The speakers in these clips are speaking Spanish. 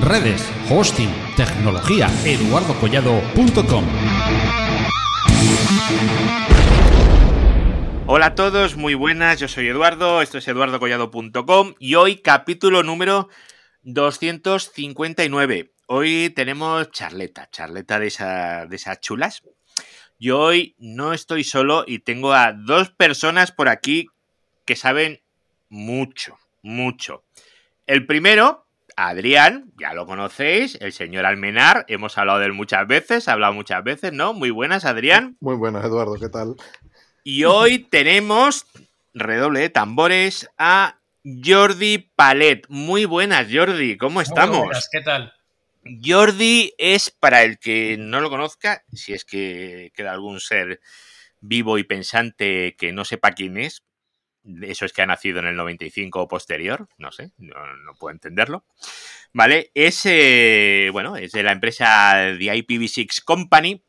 Redes, hosting, tecnología, eduardocollado.com. Hola a todos, muy buenas, yo soy Eduardo, esto es eduardocollado.com y hoy capítulo número 259. Hoy tenemos charleta, charleta de, esa, de esas chulas. Yo hoy no estoy solo y tengo a dos personas por aquí que saben mucho, mucho. El primero, Adrián, ya lo conocéis, el señor Almenar, hemos hablado de él muchas veces, ha hablado muchas veces, ¿no? Muy buenas, Adrián. Muy buenas, Eduardo, ¿qué tal? Y hoy tenemos, redoble de tambores, a Jordi Palet. Muy buenas, Jordi, ¿cómo estamos? Muy buenas, ¿qué tal? Jordi es, para el que no lo conozca, si es que queda algún ser vivo y pensante que no sepa quién es, eso es que ha nacido en el 95 o posterior, no sé, no, puedo entenderlo. ¿Vale? Es, eh, bueno, es de la empresa The IPv6 Company.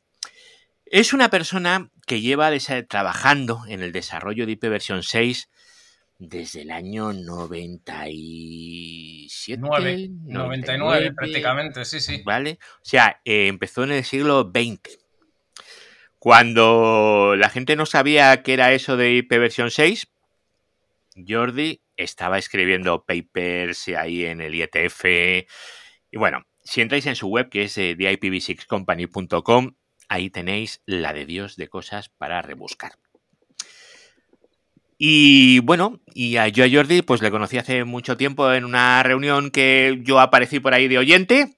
Es una persona que lleva trabajando en el desarrollo de IP versión 6 desde el año 97. 99, prácticamente, sí, sí. ¿Vale? O sea, eh, empezó en el siglo XX. Cuando la gente no sabía qué era eso de IP versión 6, Jordi estaba escribiendo papers ahí en el IETF. Y bueno, si entráis en su web, que es eh, theipv6company.com, ahí tenéis la de Dios de cosas para rebuscar. Y bueno, y yo a Jordi, pues le conocí hace mucho tiempo en una reunión que yo aparecí por ahí de oyente.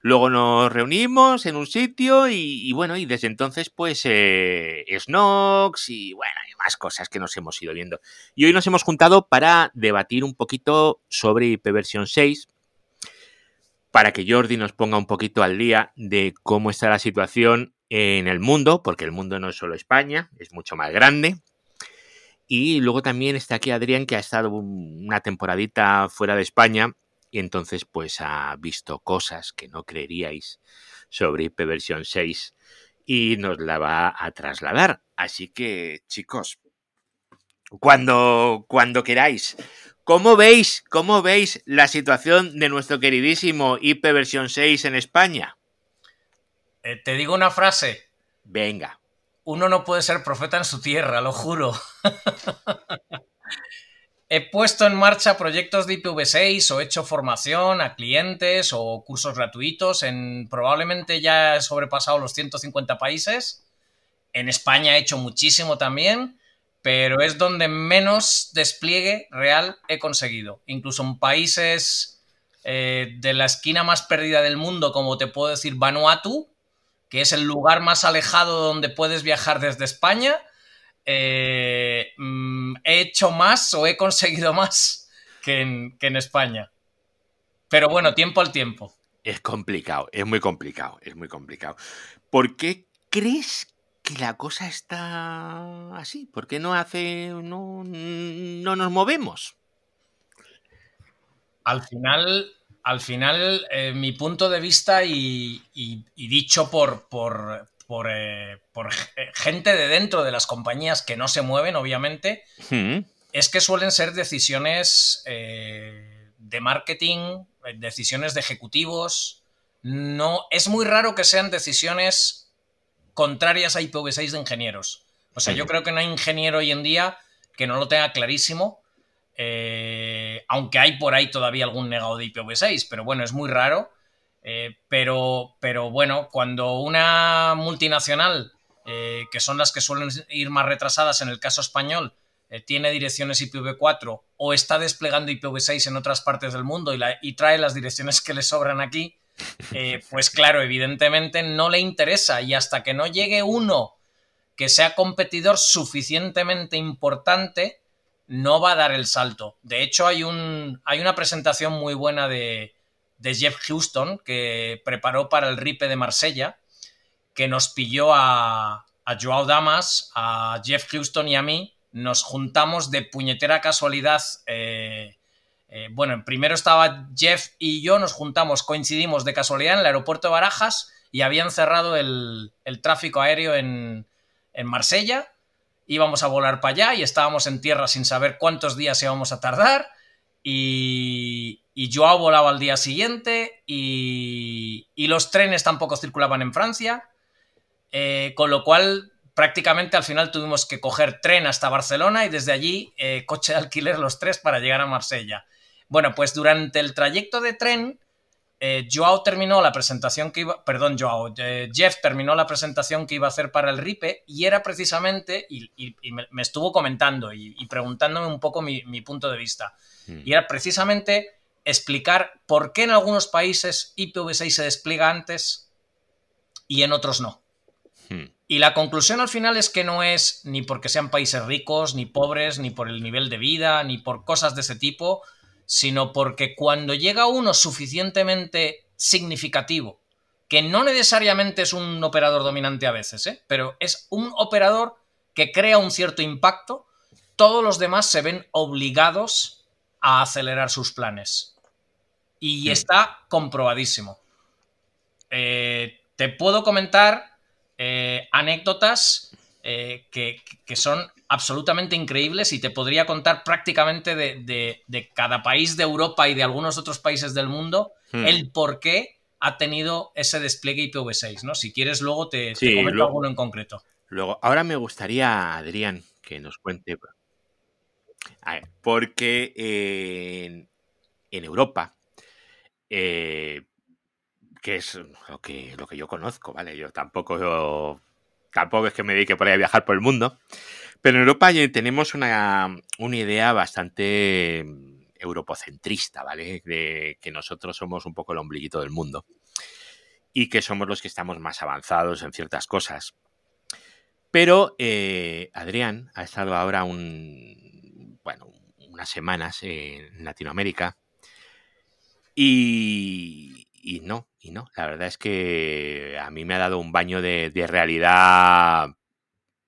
Luego nos reunimos en un sitio y, bueno, y desde entonces pues eh, Snox y bueno, más cosas que nos hemos ido viendo. Y hoy nos hemos juntado para debatir un poquito sobre IP versión 6, para que Jordi nos ponga un poquito al día de cómo está la situación en el mundo, porque el mundo no es solo España, es mucho más grande. Y luego también está aquí Adrián, que ha estado una temporadita fuera de España y entonces pues ha visto cosas que no creeríais sobre IP versión 6 y nos la va a trasladar. Así que, chicos, cuando, cuando queráis, ¿cómo veis, cómo veis la situación de nuestro queridísimo IP versión 6 en España? Eh, te digo una frase. Venga. Uno no puede ser profeta en su tierra, lo juro. He puesto en marcha proyectos de IPv6 o he hecho formación a clientes o cursos gratuitos en probablemente ya he sobrepasado los 150 países. En España he hecho muchísimo también, pero es donde menos despliegue real he conseguido. Incluso en países eh, de la esquina más perdida del mundo, como te puedo decir Vanuatu, que es el lugar más alejado donde puedes viajar desde España, eh, mm, he hecho más o he conseguido más que en, España. Pero bueno, tiempo al tiempo. Es complicado, es muy complicado, es muy complicado. ¿Por qué crees que la cosa está así? ¿Por qué no hace, no, no nos movemos? Al final, al final, eh, mi punto de vista y, dicho por, por, eh, eh, gente de dentro de las compañías que no se mueven, obviamente, hmm. es que suelen ser decisiones de marketing, decisiones de ejecutivos. No, es muy raro que sean decisiones contrarias a IPv6 de ingenieros. O sea, yo creo que no hay ingeniero hoy en día que no lo tenga clarísimo eh, aunque hay por ahí todavía algún negado de IPv6, pero bueno, es muy raro. Eh, pero, pero bueno, cuando una multinacional, eh, que son las que suelen ir más retrasadas en el caso español, tiene direcciones IPv4 o está desplegando IPv6 en otras partes del mundo y, y trae las direcciones que le sobran aquí, pues claro, evidentemente no le interesa y hasta que no llegue uno que sea competidor suficientemente importante, no va a dar el salto. De hecho, hay, un, hay una presentación muy buena de, Jeff Houston que preparó para el RIPE de Marsella, que nos pilló a, a Joao Damas, a Jeff Houston y a mí. Nos juntamos de puñetera casualidad. Eh, eh, bueno, primero estaba Jeff y yo, nos juntamos, coincidimos de casualidad en el aeropuerto de Barajas y habían cerrado el, tráfico aéreo en, Marsella íbamos a volar para allá y estábamos en tierra sin saber cuántos días íbamos a tardar y, y Joao volaba al día siguiente y, y los trenes tampoco circulaban en Francia, eh, con lo cual prácticamente al final tuvimos que coger tren hasta Barcelona y desde allí eh, coche de alquiler los tres para llegar a Marsella. Bueno, pues durante el trayecto de tren, eh, Joao terminó la presentación que iba, perdón, Joao, eh, Jeff terminó la presentación que iba a hacer para el RIPE y era precisamente, y, me, estuvo comentando y, preguntándome un poco mi, punto de vista, hmm. y era precisamente explicar por qué en algunos países IPv6 se despliega antes y en otros no. Hmm. Y la conclusión al final es que no es ni porque sean países ricos, ni pobres, ni por el nivel de vida, ni por cosas de ese tipo, sino porque cuando llega uno suficientemente significativo, que no necesariamente es un operador dominante a veces, ¿eh? pero es un operador que crea un cierto impacto, todos los demás se ven obligados a acelerar sus planes. Y está comprobadísimo. Eh, te puedo comentar eh, anécdotas eh, que, son absolutamente increíbles y te podría contar prácticamente de, cada país de Europa y de algunos otros países del mundo hmm. el por qué ha tenido ese despliegue IPv6, ¿no? Si quieres luego te, comento alguno en concreto. Luego, ahora me gustaría, Adrián, que nos cuente. porque en, Europa eh, que es lo que, lo que yo conozco, ¿vale? Yo tampoco, tampoco es que me dedique por ahí a viajar por el mundo, pero en Europa tenemos una, una idea bastante europocentrista, ¿vale? De que nosotros somos un poco el ombliguito del mundo y que somos los que estamos más avanzados en ciertas cosas. Pero eh, Adrián ha estado ahora un, bueno, unas semanas en Latinoamérica y, y no, y no. La verdad es que a mí me ha dado un baño de, realidad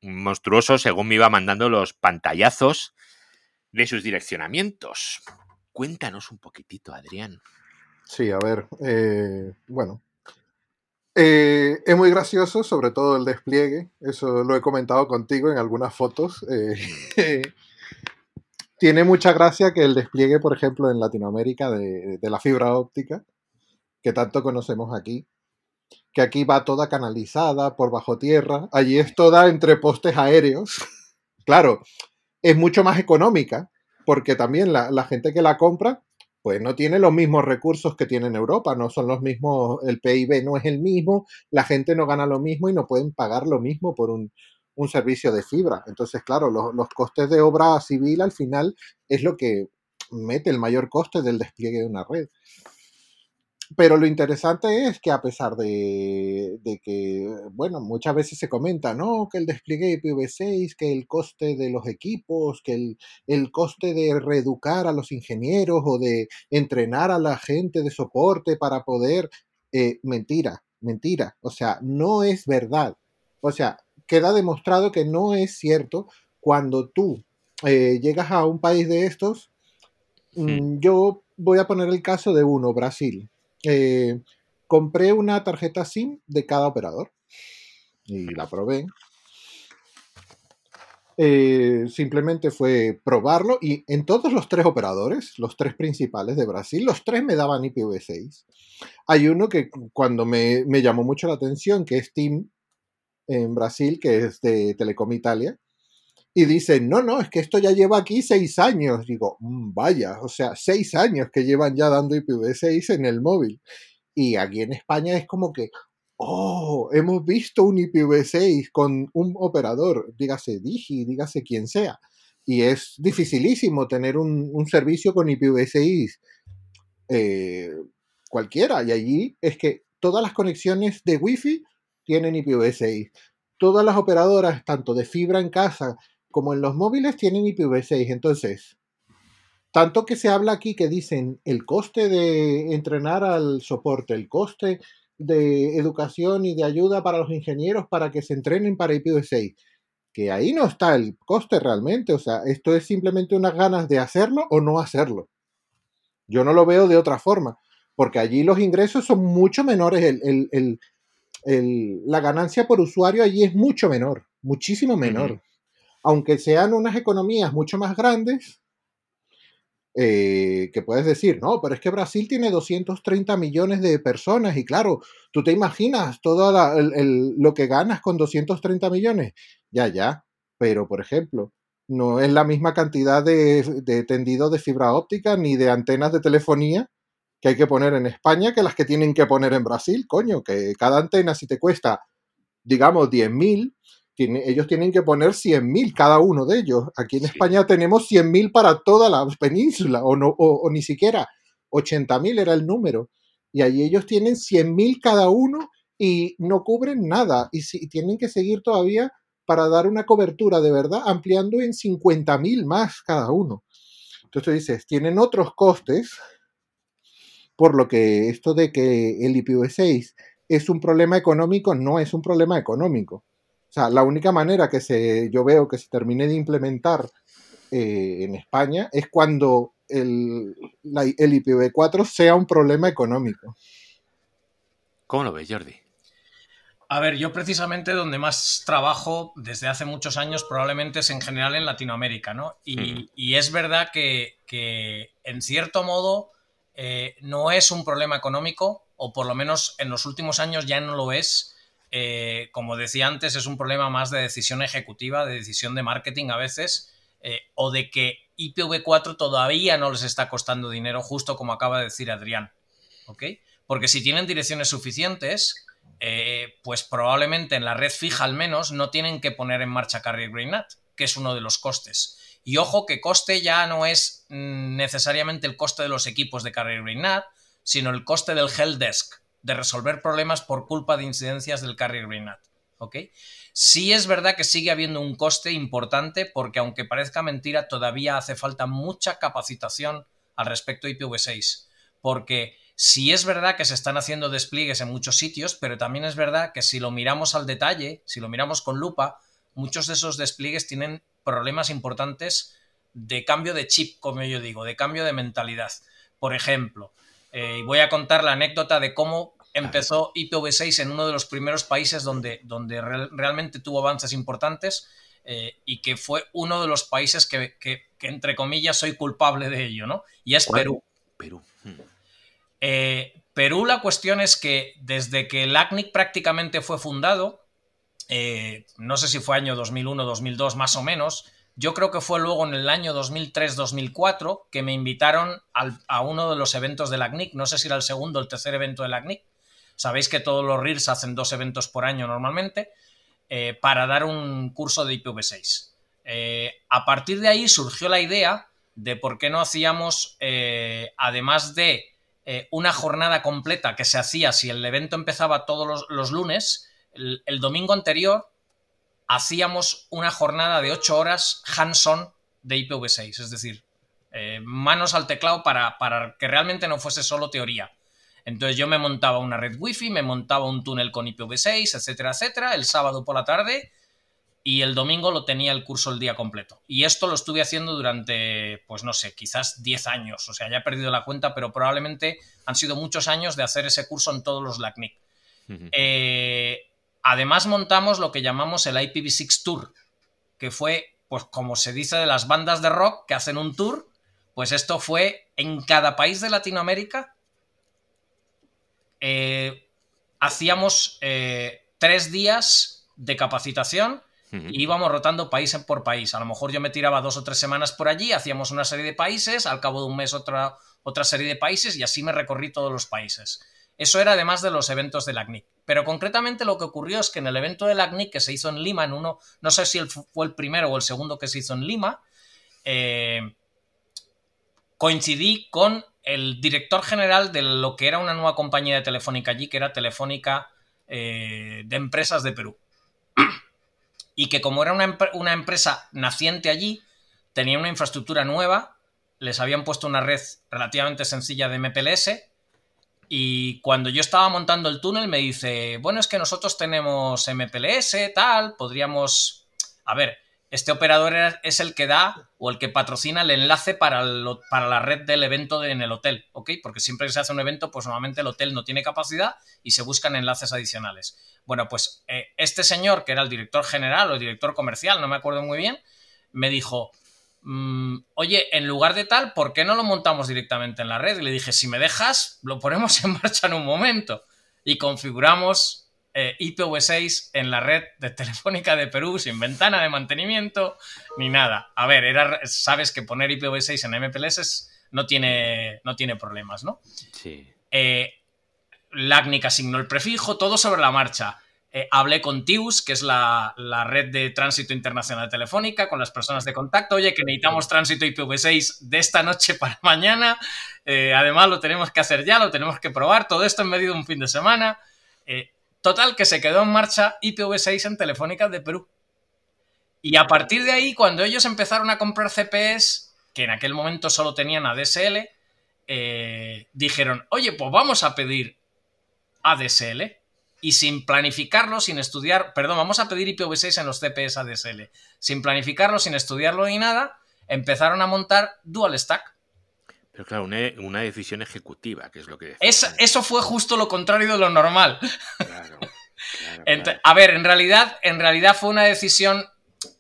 monstruoso según me iba mandando los pantallazos de sus direccionamientos. Cuéntanos un poquitito, Adrián. Sí, a ver, eh, bueno. Eh, es muy gracioso, sobre todo el despliegue. Eso lo he comentado contigo en algunas fotos. Eh, tiene mucha gracia que el despliegue, por ejemplo, en Latinoamérica de la fibra óptica que tanto conocemos aquí, que aquí va toda canalizada por bajo tierra, allí es toda entre postes aéreos. claro, es mucho más económica, porque también la, gente que la compra, pues no tiene los mismos recursos que tiene en Europa, no son los mismos, el PIB no es el mismo, la gente no gana lo mismo y no pueden pagar lo mismo por un, servicio de fibra. Entonces, claro, los, los costes de obra civil al final es lo que mete el mayor coste del despliegue de una red. Pero lo interesante es que a pesar de, que, bueno, muchas veces se comenta, ¿no? Que el despliegue IPv6, que el coste de los equipos, que el, coste de reeducar a los ingenieros o de entrenar a la gente de soporte para poder... Eh, mentira, mentira. O sea, no es verdad. O sea, queda demostrado que no es cierto cuando tú eh, llegas a un país de estos. Mm, yo voy a poner el caso de uno, Brasil. Eh, compré una tarjeta SIM de cada operador y la probé. Eh, simplemente fue probarlo y en todos los tres operadores, los tres principales de Brasil, los tres me daban IPv6. Hay uno que cuando me, me llamó mucho la atención, que es TIM en Brasil, que es de Telecom Italia, y dicen, no, no, es que esto ya lleva aquí seis años. Digo, mm, vaya, o sea, seis años que llevan ya dando IPv6 en el móvil. Y aquí en España es como que, oh, hemos visto un IPv6 con un operador, dígase Digi, dígase quien sea. Y es dificilísimo tener un, servicio con IPv6 eh, cualquiera. Y allí es que todas las conexiones de Wi-Fi tienen IPv6. Todas las operadoras, tanto de fibra en casa como en los móviles tienen IPv6, entonces, tanto que se habla aquí que dicen el coste de entrenar al soporte, el coste de educación y de ayuda para los ingenieros para que se entrenen para IPv6, que ahí no está el coste realmente, o sea, esto es simplemente unas ganas de hacerlo o no hacerlo. Yo no lo veo de otra forma, porque allí los ingresos son mucho menores, la ganancia por usuario allí es mucho menor, muchísimo menor aunque sean unas economías mucho más grandes, eh, que puedes decir, no, pero es que Brasil tiene 230 millones de personas y claro, tú te imaginas todo lo que ganas con 230 millones. Ya, ya, pero por ejemplo, no es la misma cantidad de, de tendido de fibra óptica ni de antenas de telefonía que hay que poner en España que las que tienen que poner en Brasil, coño, que cada antena si te cuesta, digamos, 10.000, ellos tienen que poner 100.000 cada uno de ellos. Aquí en España tenemos 100.000 para toda la península, o, no, o, ni siquiera 80.000 era el número. Y allí ellos tienen 100.000 cada uno y no cubren nada. Y, si, tienen que seguir todavía para dar una cobertura de verdad, ampliando en 50.000 más cada uno. Entonces dices, tienen otros costes, por lo que esto de que el IPv6 es un problema económico, no es un problema económico. O sea, la única manera que se, yo veo que se termine de implementar eh, en España es cuando el, el IPv4 sea un problema económico. ¿Cómo lo ves, Jordi? A ver, yo precisamente donde más trabajo desde hace muchos años probablemente es en general en Latinoamérica, ¿no? Y, es verdad que, en cierto modo eh, no es un problema económico, o por lo menos en los últimos años ya no lo es, eh, como decía antes, es un problema más de decisión ejecutiva, de decisión de marketing a veces, eh, o de que IPv4 todavía no les está costando dinero, justo como acaba de decir Adrián. ¿Ok? Porque si tienen direcciones suficientes, eh, pues probablemente en la red fija al menos no tienen que poner en marcha Carrier Green NAT, que es uno de los costes. Y ojo que coste ya no es mm, necesariamente el coste de los equipos de Carrier Green NAT, sino el coste del helpdesk, de resolver problemas por culpa de incidencias del carrier green ¿Ok? Sí es verdad que sigue habiendo un coste importante porque aunque parezca mentira, todavía hace falta mucha capacitación al respecto de IPv6. Porque sí es verdad que se están haciendo despliegues en muchos sitios, pero también es verdad que si lo miramos al detalle, si lo miramos con lupa, muchos de esos despliegues tienen problemas importantes de cambio de chip, como yo digo, de cambio de mentalidad. Por ejemplo, eh, voy a contar la anécdota de cómo empezó IPv6 en uno de los primeros países donde, donde realmente tuvo avances importantes eh, y que fue uno de los países que, entre comillas, soy culpable de ello, ¿no? Y es Perú. Perú. Hmm. Eh, Perú, la cuestión es que desde que el ACNIC prácticamente fue fundado, no sé si fue año 2001, 2002 más o menos, yo creo que fue luego en el año 2003-2004 que me invitaron a uno de los eventos del ACNIC, no sé si era el segundo o el tercer evento del ACNIC. Sabéis que todos los RIRS hacen dos eventos por año normalmente eh, para dar un curso de IPv6. Eh, a partir de ahí surgió la idea de por qué no hacíamos, eh, además de una jornada completa que se hacía si el evento empezaba todos los, lunes, el domingo anterior hacíamos una jornada de 8 horas hands-on de IPv6, es decir, manos al teclado para, para, que realmente no fuese solo teoría. Entonces yo me montaba una red wifi, me montaba un túnel con IPv6, etcétera, etcétera, el sábado por la tarde y el domingo lo tenía el curso el día completo. Y esto lo estuve haciendo durante, pues no sé, quizás 10 años, o sea, ya he perdido la cuenta, pero probablemente han sido muchos años de hacer ese curso en todos los LACNIC. eh, Además montamos lo que llamamos el IPv6 Tour, que fue, pues como se dice de las bandas de rock que hacen un tour, pues esto fue en cada país de Latinoamérica. Eh, hacíamos eh, tres días de capacitación y íbamos rotando país por país. A lo mejor yo me tiraba dos o tres semanas por allí, hacíamos una serie de países, al cabo de un mes otra, otra serie de países y así me recorrí todos los países. Eso era además de los eventos del ACNIC. Pero concretamente lo que ocurrió es que en el evento del ACNIC que se hizo en Lima, en uno, no sé si fue el primero o el segundo que se hizo en Lima, eh, coincidí con el director general de lo que era una nueva compañía de Telefónica allí, que era Telefónica eh, de Empresas de Perú. Y que como era una, una empresa naciente allí, tenía una infraestructura nueva, les habían puesto una red relativamente sencilla de MPLS y cuando yo estaba montando el túnel me dice, bueno, es que nosotros tenemos MPLS, tal, podríamos... A ver, este operador es el que da o el que patrocina el enlace para, la red del evento en el hotel, ¿ok? Porque siempre que se hace un evento, pues normalmente el hotel no tiene capacidad y se buscan enlaces adicionales. Bueno, pues eh, este señor, que era el director general o el director comercial, no me acuerdo muy bien, me dijo, mm, oye, en lugar de tal, ¿por qué no lo montamos directamente en la red? Y le dije, si me dejas, lo ponemos en marcha en un momento. Y configuramos eh, IPv6 en la red de Telefónica de Perú sin ventana de mantenimiento ni nada. A ver, era, sabes que poner IPv6 en MPLS no tiene, no tiene problemas, ¿no? Sí. Eh, LACNIC asignó el prefijo, todo sobre la marcha. Eh, hablé con TIUS, que es la, la, red de tránsito internacional telefónica, con las personas de contacto. Oye, que necesitamos tránsito IPv6 de esta noche para mañana. Eh, además, lo tenemos que hacer ya, lo tenemos que probar. Todo esto en medio de un fin de semana. Eh, total, que se quedó en marcha IPv6 en Telefónica de Perú. Y a partir de ahí, cuando ellos empezaron a comprar CPS, que en aquel momento solo tenían ADSL, dijeron, oye, pues vamos a pedir ADSL y sin planificarlo, sin estudiar, perdón, vamos a pedir IPv6 en los CPS ADSL, sin planificarlo, sin estudiarlo ni nada, empezaron a montar Dual Stack. Pero claro, una, una decisión ejecutiva, que es lo que... Es, eso fue justo lo contrario de lo normal. Claro, claro, claro. A ver, en realidad, en realidad fue una decisión...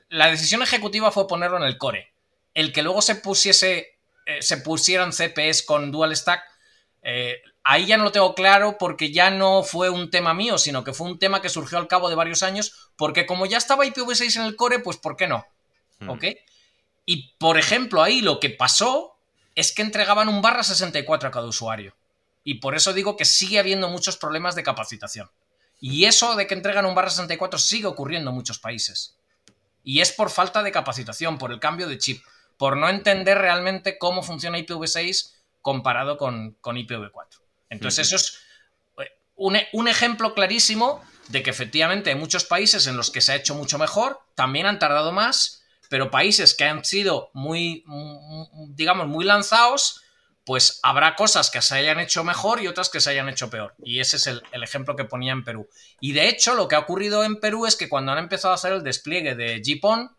La decisión ejecutiva fue ponerlo en el core. El que luego se pusiese, eh, se pusieran CPS con Dual Stack, eh, ahí ya no lo tengo claro porque ya no fue un tema mío, sino que fue un tema que surgió al cabo de varios años, porque como ya estaba IPv6 en el core, pues ¿por qué no? Hmm. ¿Ok? Y por ejemplo, ahí lo que pasó es que entregaban un barra 64 a cada usuario. Y por eso digo que sigue habiendo muchos problemas de capacitación. Y eso de que entregan un barra 64 sigue ocurriendo en muchos países. Y es por falta de capacitación, por el cambio de chip, por no entender realmente cómo funciona IPv6 comparado con, con IPv4. Entonces, eso es eh, un, un, ejemplo clarísimo de que efectivamente hay muchos países en los que se ha hecho mucho mejor, también han tardado más, pero países que han sido muy, digamos, muy lanzados, pues habrá cosas que se hayan hecho mejor y otras que se hayan hecho peor. Y ese es el, el, ejemplo que ponía en Perú. Y de hecho, lo que ha ocurrido en Perú es que cuando han empezado a hacer el despliegue de GPON,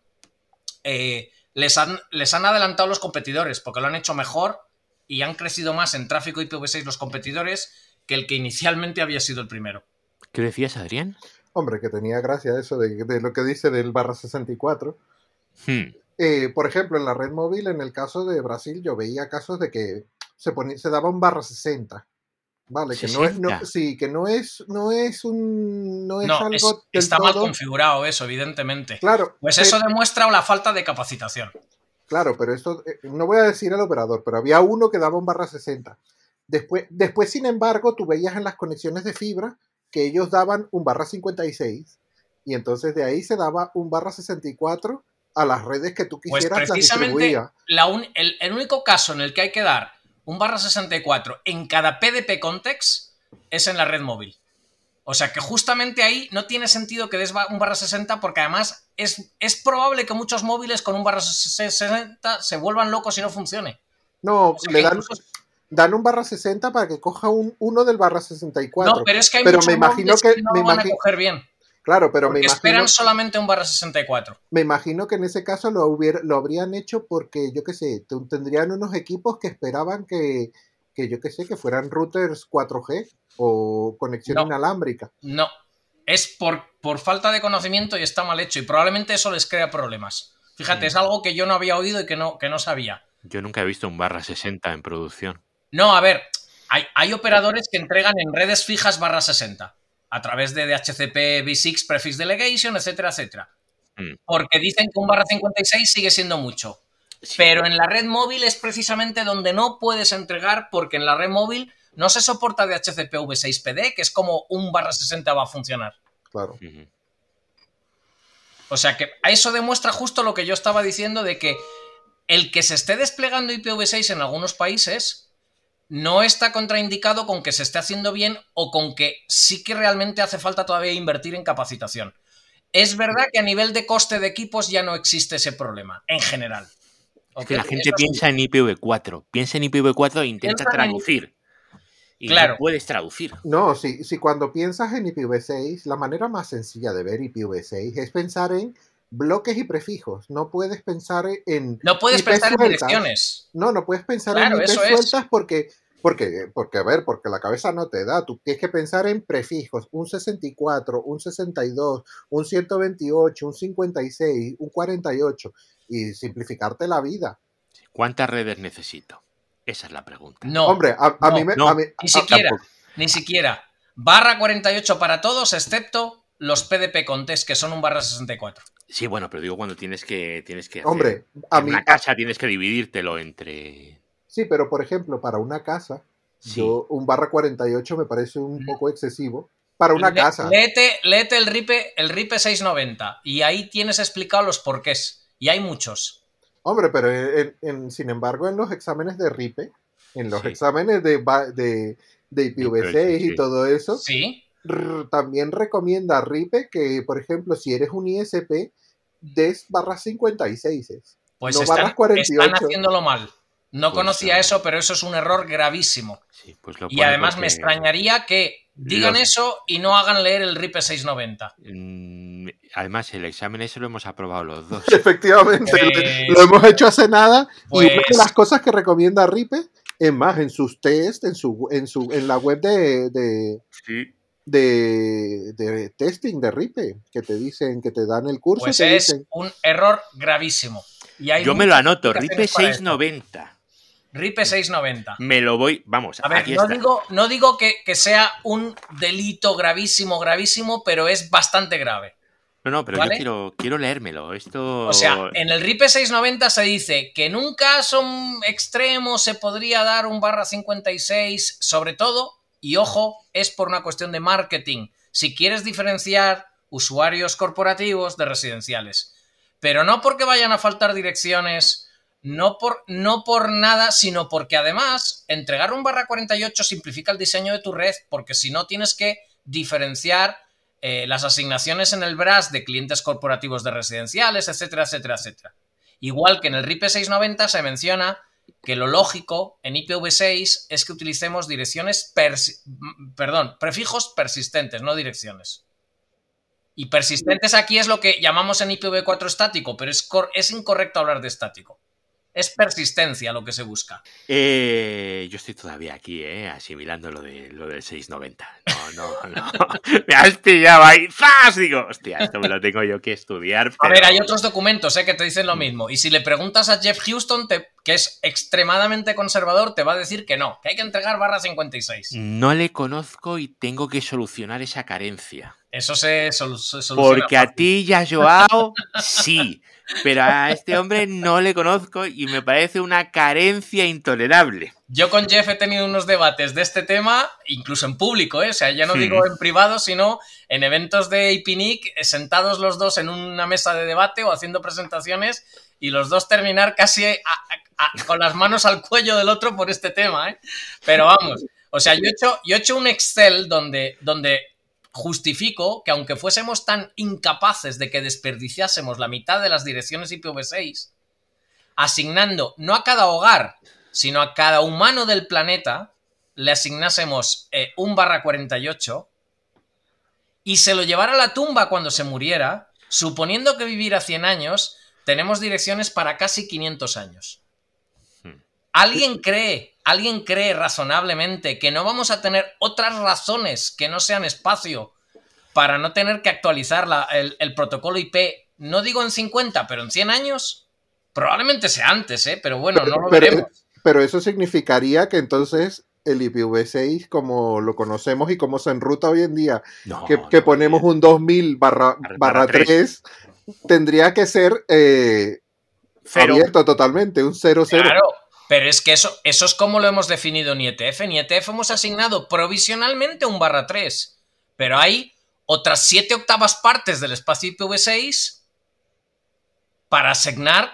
eh, les, han, les han adelantado los competidores porque lo han hecho mejor y han crecido más en tráfico IPv6 los competidores que el que inicialmente había sido el primero. ¿Qué decías, Adrián? Hombre, que tenía gracia eso de, de lo que dice del barra 64. Hmm. Eh, por ejemplo, en la red móvil, en el caso de Brasil, yo veía casos de que se, ponía, se daba un barra 60. Vale, que no es, no, sí, que no es, no es un, no es no, algo es, del está todo, mal configurado eso, evidentemente. Claro, Pues pero- eso demuestra la falta de capacitación. Claro, pero esto, eh, no voy a decir el operador, pero había uno que daba un barra 60. Después, después, sin embargo, tú veías en las conexiones de fibra que ellos daban un barra 56 y entonces de ahí se daba un barra 64 a las redes que tú Pues quisieras precisamente la un- el, el único caso en el que hay que dar un barra 64 en cada PDP context es en la red móvil. O sea que justamente ahí no tiene sentido que des un barra 60 porque además es, es probable que muchos móviles con un barra 60 se vuelvan locos y no funcione. No, O sea, le dan, incluso- dan un barra 60 para que coja un, uno del barra 64. no, pero es que hay pero muchos me imagino móviles que, que- no me lo van a coger bien. Claro, pero me Porque imagino, esperan solamente un barra 64. me imagino que en ese caso lo, hubiera, lo habrían hecho porque, yo qué sé, te- tendrían unos equipos que esperaban que, que yo qué sé, que fueran routers 4G o conexión No. inalámbrica. No. Es por, por falta de conocimiento y está mal hecho. Y probablemente eso les crea problemas. Fíjate, Mm. es algo que yo no había oído y que no, que no sabía. Yo nunca he visto un barra 60 en producción. No, a ver, hay, hay operadores que entregan en redes fijas barra 60 a través de DHCP, V6, Prefix Delegation, etcétera, etcétera. Mm. Porque dicen que un barra 56 sigue siendo mucho. Sí. Pero en la red móvil es precisamente donde no puedes entregar porque en la red móvil no se soporta DHCP V6PD, que es como un barra 60 va a funcionar. Claro. O sea que a eso demuestra justo lo que yo estaba diciendo de que el que se esté desplegando IPv6 en algunos países no está contraindicado con que se esté haciendo bien o con que sí que realmente hace falta todavía invertir en capacitación. Es verdad que a nivel de coste de equipos ya no existe ese problema, en general. Es que la gente piensa en IPv4. Piensa en IPv4 e intenta Piensa en- traducir. Y Claro. no puedes traducir. No, si, si cuando piensas en IPv6, la manera más sencilla de ver IPv6 es pensar en bloques y prefijos. No puedes pensar en... No puedes pensar en direcciones. No, no puedes pensar Claro, en eso es. porque Porque, porque, a ver, porque la cabeza no te da. Tú tienes que pensar en prefijos. Un 64, un 62, un 128, un 56, un 48. Y simplificarte la vida. ¿Cuántas redes necesito? Esa es la pregunta. No. Hombre, a, a no, mí me... no. a mí- Ni a- siquiera. tampoco. Ni siquiera. Barra 48 para todos, excepto los PDP Contest, que son un barra 64. Sí, bueno, pero digo cuando tienes que tienes que hacer- Hombre, a en mí... una casa tienes que dividírtelo entre Sí, pero por ejemplo, para una casa, Sí. yo un barra 48 me parece un poco excesivo. Para una Le- casa. Léete, léete el RIPE, el RIPE 690 y ahí tienes explicado los porqués. Y hay muchos. Hombre, pero en- en- sin embargo, en los exámenes de RIPE, en los Sí. exámenes de, ba- de, de IPv6 sí. y todo eso, Sí. también recomienda RIPE que, por ejemplo, si eres un ISP, des barras 56. Pues No están, barras 48. están haciéndolo mal. No Pues conocía no. eso, pero eso es un error gravísimo. Sí, pues lo Y además me extrañaría que digan los- eso y no hagan leer el RIPE 690. mm, Además, el examen ese lo hemos aprobado los dos. Efectivamente, Pues- lo hemos hecho hace nada. y una de Pues- las cosas que recomienda RIPE, es más, en sus test, en, su, en, su, en la web de, de, Sí. De, de testing de RIPE, que te dicen, que te dan el curso, Pues te es dicen, un error gravísimo. Y hay Yo me lo anoto, RIPE para esto. 690. RIPE 690. Me lo voy, vamos, A ver, aquí no está. digo, no digo que, que sea un delito gravísimo, gravísimo, pero es bastante grave. No, no, pero ¿Vale? yo quiero, quiero leérmelo. Esto. O sea, en el RIPE 690 se dice que en un caso extremo se podría dar un barra 56, sobre todo, y ojo, es por una cuestión de marketing. Si quieres diferenciar usuarios corporativos de residenciales. Pero no porque vayan a faltar direcciones, no por, no por nada, sino porque además entregar un barra 48 simplifica el diseño de tu red, porque si no tienes que diferenciar eh, las asignaciones en el BRAS de clientes corporativos de residenciales, etcétera, etcétera, etcétera. Igual que en el RIPE 690 se menciona que lo lógico en IPv6 es que utilicemos direcciones, perdón, prefijos persistentes, no direcciones. Y persistentes aquí es lo que llamamos en IPv4 estático, pero es, es incorrecto hablar de estático. Es persistencia lo que se busca. Eh, yo estoy todavía aquí, eh, asimilando lo, de, lo del 690. No, no, no. me has pillado ahí. ¡Zas! Digo, hostia, esto me lo tengo yo que estudiar. A ver, hay otros documentos eh, que te dicen lo mismo. Y si le preguntas a Jeff Houston, te- que es extremadamente conservador, te va a decir que no, que hay que entregar barra 56. No le conozco y tengo que solucionar esa carencia. Eso se, solu- se soluciona. Porque a ti y a Joao, sí. Pero a este hombre no le conozco y me parece una carencia intolerable. Yo con Jeff he tenido unos debates de este tema, incluso en público, ¿eh? o sea, ya no digo en privado, sino en eventos de IPNIC, eh, sentados los dos en una mesa de debate o haciendo presentaciones y los dos terminar casi a- a- con las manos al cuello del otro por este tema. ¿eh? Pero vamos, o sea, yo he hecho, yo he hecho un Excel donde, donde justifico que aunque fuésemos tan incapaces de que desperdiciásemos la mitad de las direcciones IPv6, asignando no a cada hogar, sino a cada humano del planeta, le asignásemos eh, un barra 48 y se lo llevara a la tumba cuando se muriera, suponiendo que viviera 100 años, tenemos direcciones para casi 500 años. ¿Alguien cree, alguien cree razonablemente que no vamos a tener otras razones que no sean espacio para no tener que actualizar la- el, el protocolo IP, no digo en 50, pero en 100 años? Probablemente sea antes, ¿eh? pero bueno, no lo Pero- veremos. pero eso significaría que entonces el IPv6, como lo conocemos y como se enruta hoy en día, No, que, no, que ponemos un 2000 barra, Barra barra tres. 3, tendría que ser eh, abierto totalmente, un 00. Claro, pero es que eso, eso es como lo hemos definido en IETF. En IETF hemos asignado provisionalmente un barra 3, pero hay otras 7 octavas partes del espacio IPv6 para asignar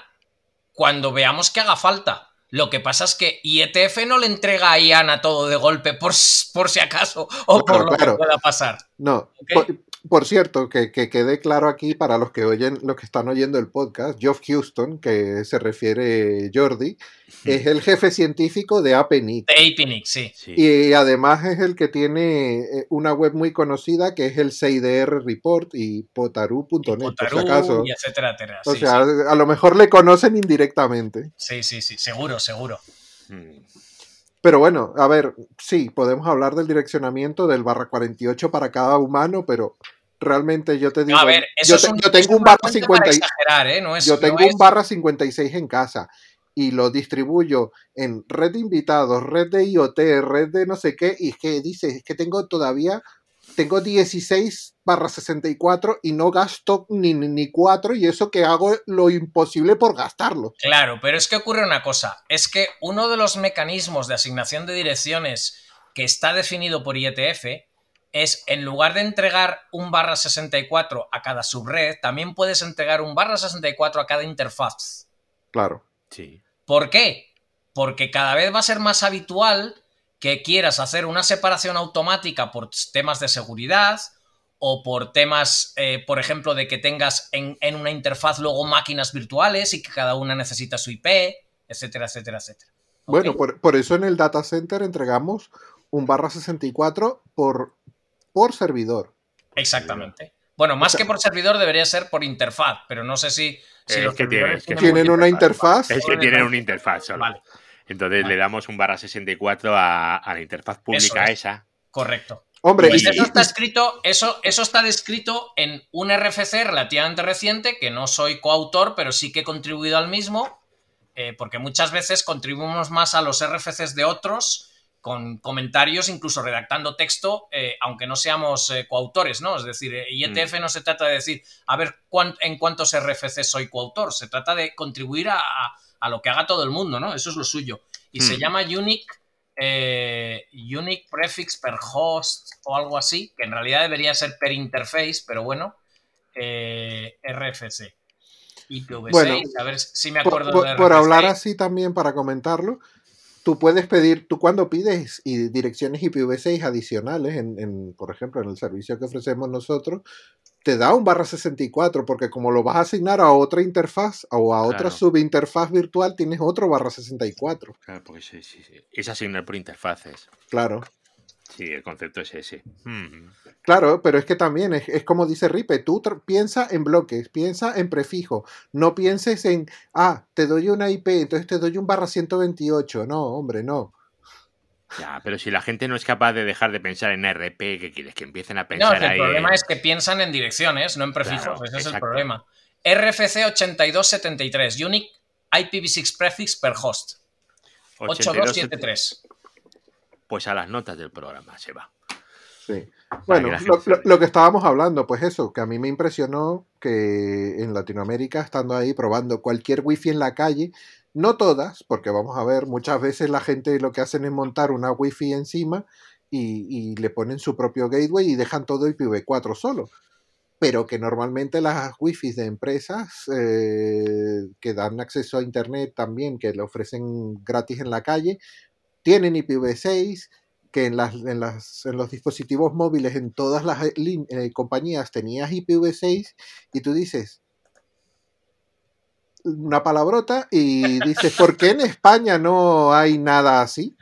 cuando veamos que haga falta. Lo que pasa es que IETF no le entrega a IANA todo de golpe por, por si acaso o por lo claro. que pueda pasar. No, por, por cierto, que, que quede claro aquí para los que oyen, los que están oyendo el podcast, Geoff Houston, que se refiere Jordi, es el jefe científico de APNIC. De APNIC, sí. Sí. Y además es el que tiene eh, una web muy conocida que es el CIDR Report y potaru.net, por si acaso. y etcétera, etcétera. O Sí, sea, a lo mejor le conocen indirectamente. sí, sí, sí, seguro, seguro. Mm. Pero bueno, a ver, sí, podemos hablar del direccionamiento del barra 48 para cada humano, pero realmente yo te digo, a ver, yo, un- tengo un barra fuente 50 para y- exagerar, ¿eh? No es- yo no tengo es- un barra 56 en casa y lo distribuyo en red de invitados, red de IoT, red de no sé qué, y es que dice, es que tengo todavía, tengo 16 barra 64 y no gasto ni, ni, ni 4 y eso que hago lo imposible por gastarlo. Claro, pero es que ocurre una cosa, es que uno de los mecanismos de asignación de direcciones que está definido por IETF es en lugar de entregar un barra 64 a cada subred, también puedes entregar un barra 64 a cada interfaz. Claro. Sí. ¿Por qué? Porque cada vez va a ser más habitual que quieras hacer una separación automática por temas de seguridad o por temas, eh, por ejemplo, de que tengas en, en una interfaz luego máquinas virtuales y que cada una necesita su IP, etcétera, etcétera, etcétera. Bueno, por, por eso en el data center entregamos un barra 64 por, por servidor. Exactamente. Bueno, más O sea- que por servidor debería ser por interfaz, pero no sé si, si los que servidores tiene- es que Tienen una interfaz. Es que tienen una interfaz solo. Vale, Entonces Vale. le damos un barra 64 a, a la interfaz pública es. esa. correcto. Hombre, Pues y- eso y- está escrito, eso, eso está descrito en un RFC relativamente reciente, que no soy coautor, pero sí que he contribuido al mismo, eh, porque muchas veces contribuimos más a los RFCs de otros con comentarios, incluso redactando texto, eh, aunque no seamos eh, coautores, ¿no? Es decir, eh, IETF no se trata de decir, a ver cuán- en cuántos RFCs soy coautor, se trata de contribuir a, a- a lo que haga todo el mundo, ¿no? Eso es lo suyo. Y se Hmm. llama Unique eh, Unique Prefix per Host o algo así, que en realidad debería ser per interface, pero bueno, RFC. IPv6, Bueno, a ver si me por, acuerdo por- de por RFC. hablar así también, para comentarlo, tú puedes pedir, tú cuando pides y direcciones IPv6 adicionales, en, en, por ejemplo, en el servicio que ofrecemos nosotros, te da un barra 64, porque como lo vas a asignar a otra interfaz o a otra Claro. subinterfaz virtual, tienes otro barra 64. Claro, porque sí, sí, sí. Es asignar por interfaces. Claro. Sí, el concepto es ese. Mm. Claro, pero es que también es, es como dice Ripe, tú piensa en bloques, piensa en prefijo, no pienses en, ah, te doy una IP, entonces te doy un barra 128, no, hombre, no. Ya, pero si la gente no es capaz de dejar de pensar en RP, ¿qué quieres? Que empiecen a No, pensar es que el ahí problema en- es que piensan en direcciones, no en prefijos. Claro, Ese es el problema. RFC 8273, Unique IPv6 Prefix per Host. 82, 8273. Pues a las notas del programa se va. Sí. Bueno, lo, que estábamos hablando, pues eso, que a mí me impresionó que en Latinoamérica, estando ahí probando cualquier wifi en la calle, no todas, porque vamos a ver, muchas veces la gente lo que hacen es montar una wifi encima y, y le ponen su propio gateway y dejan todo IPv4 solo. Pero que normalmente las wifi de empresas eh, que dan acceso a internet también, que le ofrecen gratis en la calle, tienen IPv6, que en, las, en, las, en los dispositivos móviles, en todas las eh, eh, compañías tenías IPv6 y tú dices una palabrota y dices, ¿por qué en España no hay nada así?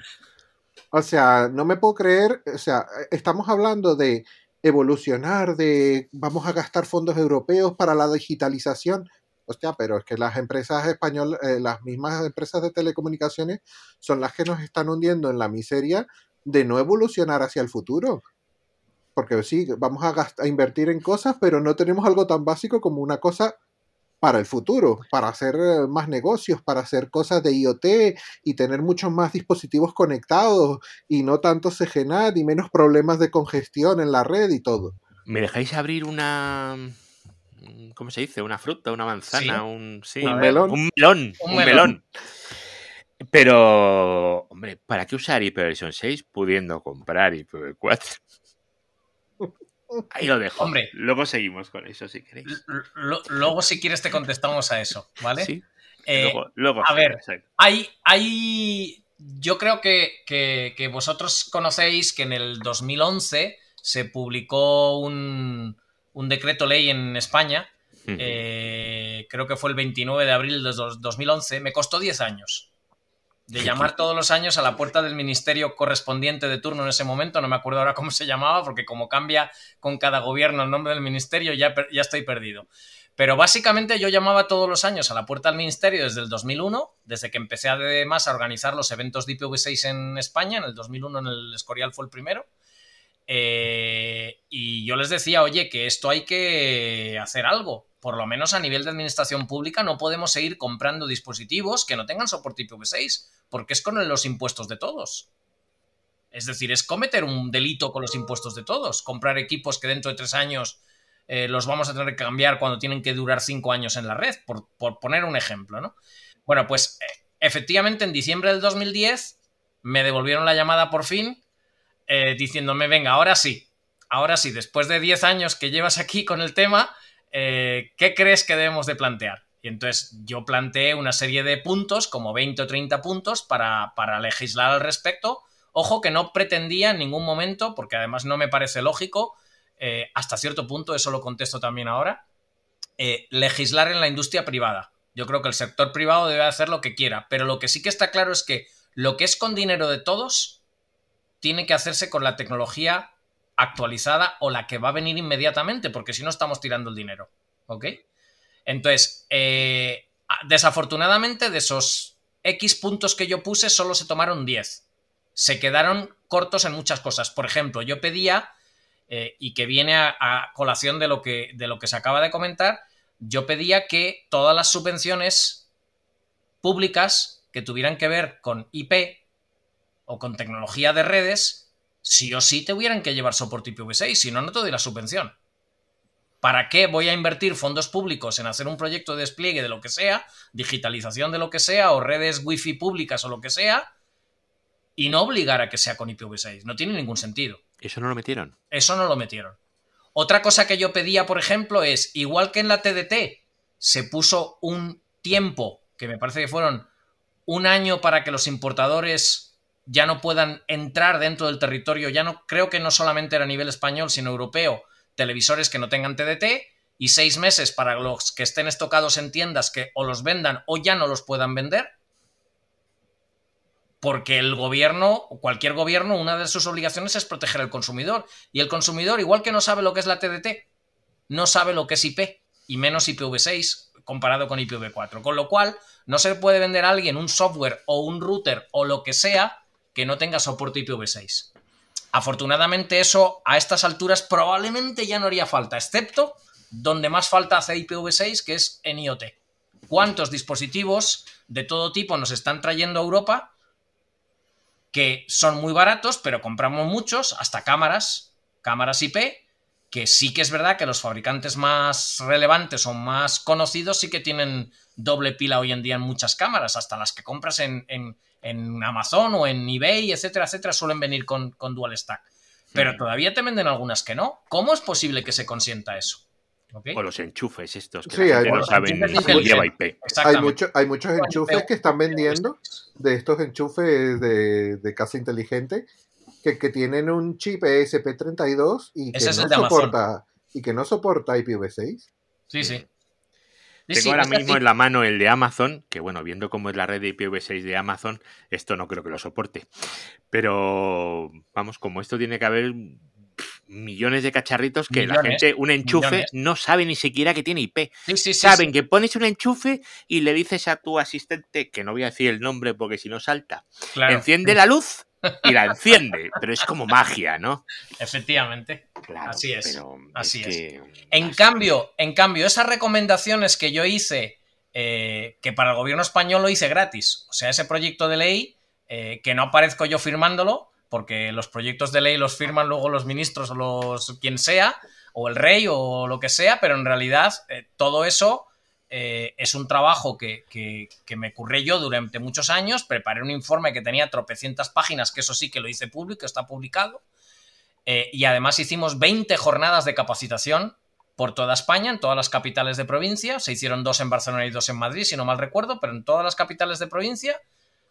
O sea, no me puedo creer, o sea, estamos hablando de evolucionar, de vamos a gastar fondos europeos para la digitalización. Hostia, pero es que las empresas españolas, eh, las mismas empresas de telecomunicaciones son las que nos están hundiendo en la miseria de no evolucionar hacia el futuro. Porque sí, vamos a, gast- a invertir en cosas, pero no tenemos algo tan básico como una cosa para el futuro, para hacer eh, más negocios, para hacer cosas de IoT y tener muchos más dispositivos conectados y no tanto CGNAT y menos problemas de congestión en la red y todo. ¿Me dejáis abrir una. ¿Cómo se dice? ¿Una fruta? ¿Una manzana? Sí. Un, sí, Un un melón. Un melón. Un melón. Pero, hombre, ¿para qué usar IPv 6 pudiendo comprar IPv4? Ahí lo dejo. Hombre. Luego seguimos con eso si queréis. Luego, si quieres, te contestamos a eso, ¿vale? Sí. Eh, luego, luego a sí, ver. Hay, hay, yo creo que, que- que vosotros conocéis que en el 2011 se publicó un, un decreto ley en España, eh, creo que fue el 29 de abril de dos- 2011, me costó 10 años. De llamar todos los años a la puerta del ministerio correspondiente de turno en ese momento, no me acuerdo ahora cómo se llamaba, porque como cambia con cada gobierno el nombre del ministerio, ya estoy perdido. Pero básicamente yo llamaba todos los años a la puerta del ministerio desde el 2001, desde que empecé además a organizar los eventos de IPv6 en España, en el 2001 en el Escorial fue el primero. Eh, y yo les decía, oye, que esto hay que hacer algo. Por lo menos a nivel de administración pública no podemos seguir comprando dispositivos que no tengan soporte IPv6, porque es con los impuestos de todos. Es decir, es cometer un delito con los impuestos de todos. Comprar equipos que dentro de tres años eh, los vamos a tener que cambiar cuando tienen que durar cinco años en la red, por, poner un ejemplo, ¿no? Bueno, pues eh, efectivamente en diciembre del 2010 me devolvieron la llamada por fin eh, diciéndome, venga, ahora sí, ahora sí, después de 10 años que llevas aquí con el tema, eh, ¿qué crees que debemos de plantear? Y entonces yo planteé una serie de puntos, como 20 o 30 puntos, para, legislar al respecto. Ojo que no pretendía en ningún momento, porque además no me parece lógico, eh, hasta cierto punto, eso lo contesto también ahora, legislar en la industria privada. Yo creo que el sector privado debe hacer lo que quiera, pero lo que sí que está claro es que lo que es con dinero de todos, tiene que hacerse con la tecnología actualizada o la que va a venir inmediatamente, porque si no estamos tirando el dinero. ¿Ok? Entonces, eh, desafortunadamente de esos X puntos que yo puse, solo se tomaron 10. Se quedaron cortos en muchas cosas. Por ejemplo, yo pedía, eh, y que viene a, a, colación de lo, que, de lo que se acaba de comentar, yo pedía que todas las subvenciones públicas que tuvieran que ver con IP o con tecnología de redes, sí o sí tuvieran que llevar soporte IPv6, si no, no te doy la subvención. ¿Para qué voy a invertir fondos públicos en hacer un proyecto de despliegue de lo que sea, digitalización de lo que sea, o redes wifi públicas o lo que sea, y no obligar a que sea con IPv6? No tiene ningún sentido. ¿Eso no lo metieron? Eso no lo metieron. Otra cosa que yo pedía, por ejemplo, es, igual que en la TDT se puso un tiempo, que me parece que fueron un año para que los importadores ya no puedan entrar dentro del territorio, ya no creo que no solamente era a nivel español, sino europeo, televisores que no tengan TDT y seis meses para los que estén estocados en tiendas que o los vendan o ya no los puedan vender. Porque el gobierno, cualquier gobierno, una de sus obligaciones es proteger al consumidor. Y el consumidor, igual que no sabe lo que es la TDT, no sabe lo que es IP, y menos IPv6 comparado con IPv4. Con lo cual, no se puede vender a alguien un software o un router o lo que sea que no tenga soporte IPv6. Afortunadamente eso a estas alturas probablemente ya no haría falta, excepto donde más falta hace IPv6, que es en IoT. ¿Cuántos dispositivos de todo tipo nos están trayendo a Europa que son muy baratos, pero compramos muchos, hasta cámaras, cámaras IP, que sí que es verdad que los fabricantes más relevantes o más conocidos sí que tienen doble pila hoy en día en muchas cámaras, hasta las que compras en, en Amazon o en eBay, etcétera, etcétera, suelen venir con, con Dual Stack. Pero mm. todavía te venden algunas que no. ¿Cómo es posible que se consienta eso? O los enchufes estos que sí, hay no saben lleva IP. Hay, hay muchos enchufes que están vendiendo de estos enchufes de, casa inteligente que, que, tienen un chip ESP32 y que, no soporta, y que no soporta IPv6. Sí, sí. Tengo ahora mismo en la mano el de Amazon, que bueno, viendo cómo es la red de IPv6 de Amazon, esto no creo que lo soporte. Pero vamos, como esto tiene que haber millones de cacharritos que la gente, un enchufe, no sabe ni siquiera que tiene IP. Saben que pones un enchufe y le dices a tu asistente, que no voy a decir el nombre porque si no salta, enciende la luz y la enciende, pero es como magia, ¿no? Efectivamente. así es. así es. En cambio, en cambio, esas recomendaciones que yo hice, eh, que para el gobierno español lo hice gratis, o sea, ese proyecto de ley, eh, que no aparezco yo firmándolo, porque los proyectos de ley los firman luego los ministros o los quien sea, o el rey o lo que sea, pero en realidad eh, todo eso eh, es un trabajo que, me ocurrió yo durante muchos años. Preparé un informe que tenía tropecientas páginas, que eso sí que lo hice público, está publicado. Eh, y además hicimos 20 jornadas de capacitación por toda España, en todas las capitales de provincia. Se hicieron dos en Barcelona y dos en Madrid, si no mal recuerdo, pero en todas las capitales de provincia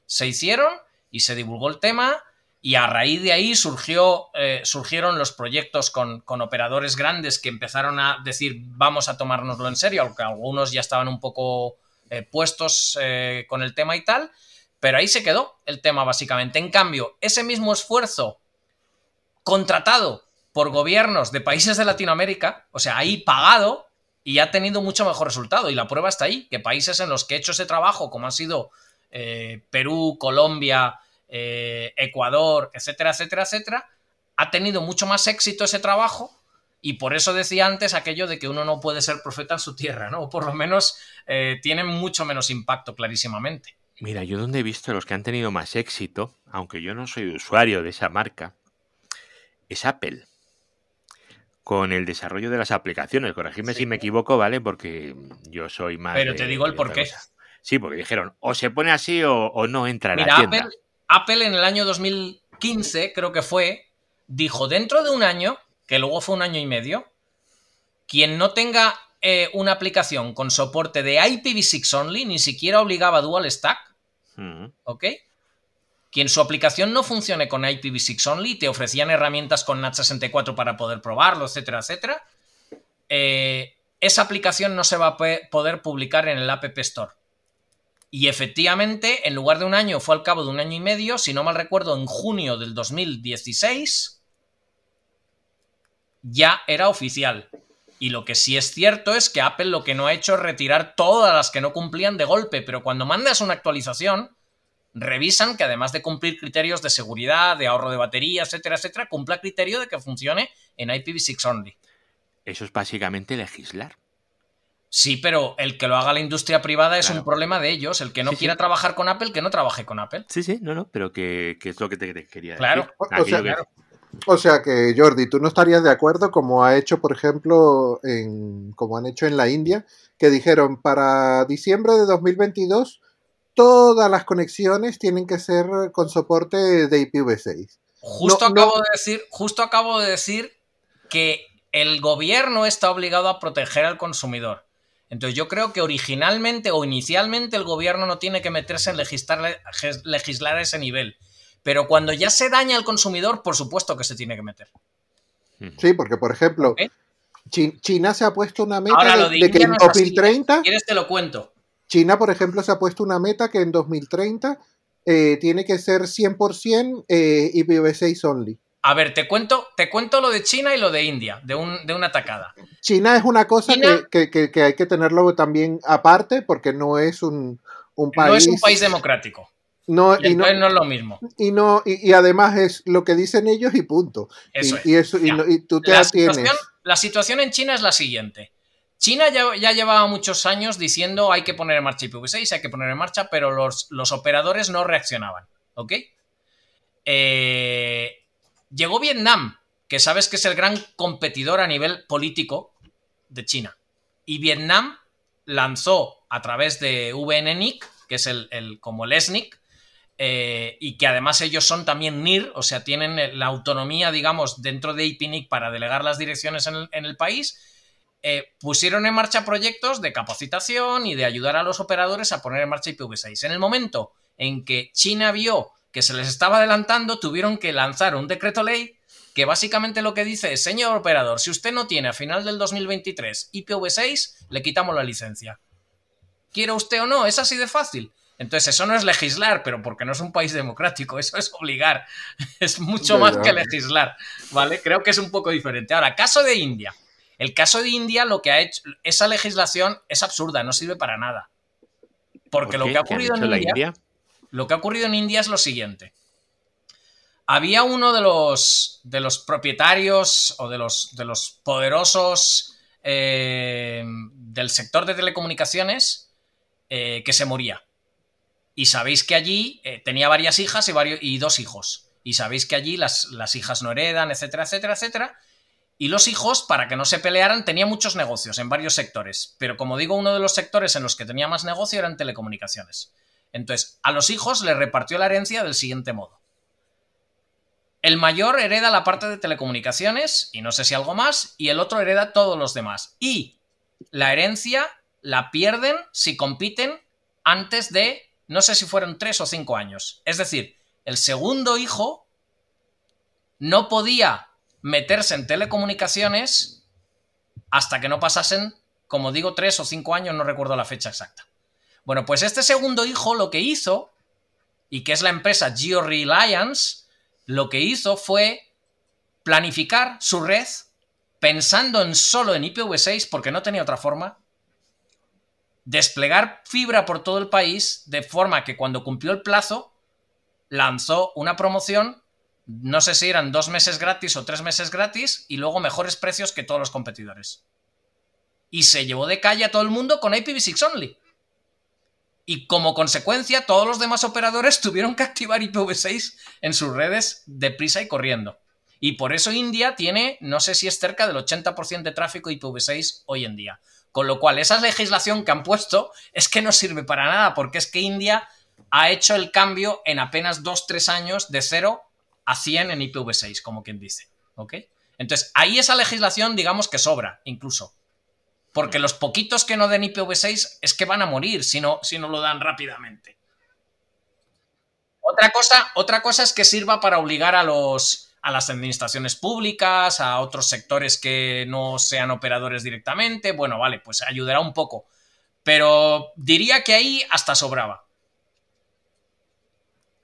se hicieron y se divulgó el tema y a raíz de ahí surgió, eh, surgieron los proyectos con, operadores grandes que empezaron a decir vamos a tomárnoslo en serio, aunque algunos ya estaban un poco eh, puestos eh, con el tema y tal, pero ahí se quedó el tema básicamente. En cambio, ese mismo esfuerzo contratado por gobiernos de países de Latinoamérica, o sea, ahí pagado, y ha tenido mucho mejor resultado. Y la prueba está ahí, que países en los que he hecho ese trabajo, como han sido Perú, Colombia, eh, Ecuador, etcétera, etcétera, etcétera, ha tenido mucho más éxito ese trabajo y por eso decía antes aquello de que uno no puede ser profeta en su tierra, ¿no? O por lo menos eh, tiene mucho menos impacto clarísimamente. Mira, yo donde he visto los que han tenido más éxito, aunque yo no soy usuario de esa marca, es Apple. Con el desarrollo de las aplicaciones. Corregidme si me equivoco, ¿vale? Porque yo soy más. Pero te digo el por qué. Sí, porque dijeron, o se pone así o, no entra en la tienda. Apple, Apple en el año 2015, creo que fue, dijo dentro de un año, que luego fue un año y medio, quien no tenga eh, una aplicación con soporte de IPv6 only, ni siquiera obligaba Dual Stack, mm. ¿ok? Quien su aplicación no funcione con IPv6 only, te ofrecían herramientas con NAT64 para poder probarlo, etcétera, etcétera, eh, esa aplicación no se va a poder publicar en el App Store. Y efectivamente, en lugar de un año, fue al cabo de un año y medio, si no mal recuerdo, en junio del 2016, ya era oficial. Y lo que sí es cierto es que Apple lo que no ha hecho es retirar todas las que no cumplían de golpe, pero cuando mandas una actualización, revisan que además de cumplir criterios de seguridad, de ahorro de batería, etcétera, etcétera, cumpla criterio de que funcione en IPv6 only. Eso es básicamente legislar. Sí, pero el que lo haga la industria privada es un problema de ellos. El que no quiera trabajar con Apple, que no trabaje con Apple. Sí, sí, no, no, pero que, es lo que te, quería decir. Claro. O sea, que... Jordi, tú no estarías de acuerdo como ha hecho, por ejemplo, en, como han hecho en la India, que dijeron para diciembre de 2022 todas las conexiones tienen que ser con soporte de IPv6. Justo acabo de decir, justo acabo de decir que el gobierno está obligado a proteger al consumidor. Entonces yo creo que originalmente o inicialmente el gobierno no tiene que meterse en legislar, legislar a ese nivel. Pero cuando ya se daña al consumidor, por supuesto que se tiene que meter. Sí, porque por ejemplo, China se ha puesto una meta de, que en 2030... ¿Quieres te lo cuento? China, por ejemplo, se ha puesto una meta que en 2030 eh, tiene que ser 100% eh, IPv6 only. A ver, te cuento, te cuento lo de China y lo de India, de, un, de una atacada. China es una cosa que, hay que tenerlo también aparte porque no es un, país... No es un país democrático. No, y, no, no, es lo mismo. Y no y, además es lo que dicen ellos y punto. Eso y, eso, y, tú te la situación, la situación en China es la siguiente. China ya, ya, llevaba muchos años diciendo hay que poner en marcha IPv6, hay que poner en marcha, pero los, los operadores no reaccionaban. ¿Ok? Eh, Llegó Vietnam, que sabes que es el gran competidor a nivel político de China. Y Vietnam lanzó a través de VNNIC, que es el, como el ESNIC, eh, y que además ellos son también NIR, o sea, tienen la autonomía, digamos, dentro de IPNIC para delegar las direcciones en el, país, eh, pusieron en marcha proyectos de capacitación y de ayudar a los operadores a poner en marcha IPv6. En el momento en que China vio que se les estaba adelantando, tuvieron que lanzar un decreto ley que básicamente lo que dice es, señor operador, si usted no tiene a final del 2023 IPv6, le quitamos la licencia. ¿Quiere usted o no? Es así de fácil. Entonces, eso no es legislar, pero porque no es un país democrático, eso es obligar. Es mucho más que legislar, ¿vale? Creo que es un poco diferente. Ahora, caso de India. El caso de India, lo que ha hecho, esa legislación es absurda, no sirve para nada. Porque lo que ha ocurrido en India lo que ha ocurrido en India es lo siguiente. Había uno de los, de los propietarios o de los, de los poderosos eh, del sector de telecomunicaciones eh, que se moría. Y sabéis que allí eh, tenía varias hijas y, varios, y dos hijos. Y sabéis que allí las, las hijas no heredan, etcétera, etcétera, etcétera. Y los hijos, para que no se pelearan, tenían muchos negocios en varios sectores. Pero como digo, uno de los sectores en los que tenía más negocio eran telecomunicaciones. Entonces, a los hijos les repartió la herencia del siguiente modo. El mayor hereda la parte de telecomunicaciones y no sé si algo más, y el otro hereda todos los demás. Y la herencia la pierden si compiten antes de, no sé si fueron tres o cinco años. Es decir, el segundo hijo no podía meterse en telecomunicaciones hasta que no pasasen, como digo, tres o cinco años, no recuerdo la fecha exacta. Bueno, pues este segundo hijo lo que hizo, y que es la empresa Geo Reliance, lo que hizo fue planificar su red pensando en solo en IPv6, porque no tenía otra forma, desplegar fibra por todo el país, de forma que cuando cumplió el plazo, lanzó una promoción, no sé si eran dos meses gratis o tres meses gratis, y luego mejores precios que todos los competidores. Y se llevó de calle a todo el mundo con IPv6 only. Y como consecuencia, todos los demás operadores tuvieron que activar IPv6 en sus redes deprisa y corriendo. Y por eso India tiene, no sé si es cerca del 80% de tráfico IPv6 hoy en día. Con lo cual, esa legislación que han puesto es que no sirve para nada, porque es que India ha hecho el cambio en apenas 2-3 años de 0 a 100 en IPv6, como quien dice. ¿Ok? Entonces, ahí esa legislación, digamos que sobra, incluso. Porque los poquitos que no den IPv6 es que van a morir si no, si no lo dan rápidamente. Otra cosa, otra cosa es que sirva para obligar a los, a las administraciones públicas, a otros sectores que no sean operadores directamente. Bueno, vale, pues ayudará un poco. Pero diría que ahí hasta sobraba.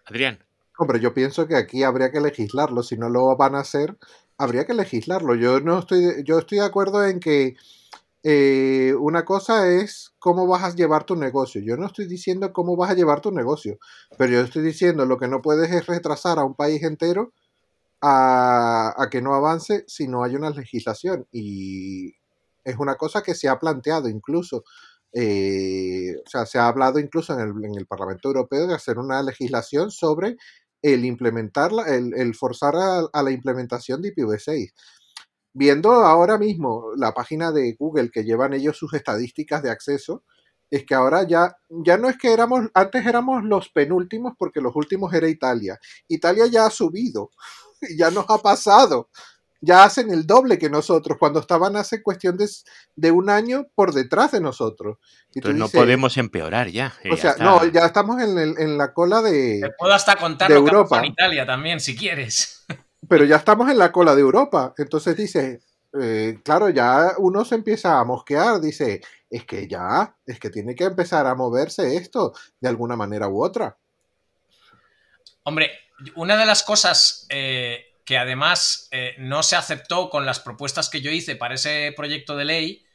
Adrián. Hombre, yo pienso que aquí habría que legislarlo. Si no lo van a hacer, habría que legislarlo. Yo no estoy, yo estoy de acuerdo en que eh, una cosa es cómo vas a llevar tu negocio. Yo no estoy diciendo cómo vas a llevar tu negocio, pero yo estoy diciendo lo que no puedes es retrasar a un país entero a, que no avance si no hay una legislación. Y es una cosa que se ha planteado incluso. Eh, o sea, se ha hablado incluso en el, en el, Parlamento Europeo de hacer una legislación sobre el implementar, el, el forzar a, la implementación de IPv6. Viendo ahora mismo la página de Google que llevan ellos sus estadísticas de acceso, es que ahora ya, ya no es que éramos, antes éramos los penúltimos porque los últimos era Italia. Italia ya ha subido ya nos ha pasado. Ya hacen el doble que nosotros, cuando estaban hace cuestión de, un año por detrás de nosotros. Entonces no podemos empeorar ya. O sea, no, ya estamos en, la cola de. Te puedo hasta contar Europa. en Italia también, si quieres. Pero ya estamos en la cola de Europa. Entonces dice, eh, claro, ya uno se empieza a mosquear, dice, es que ya, es que tiene que empezar a moverse esto de alguna manera u otra. Hombre, una de las cosas eh, que además eh, no se aceptó con las propuestas que yo hice para ese proyecto de ley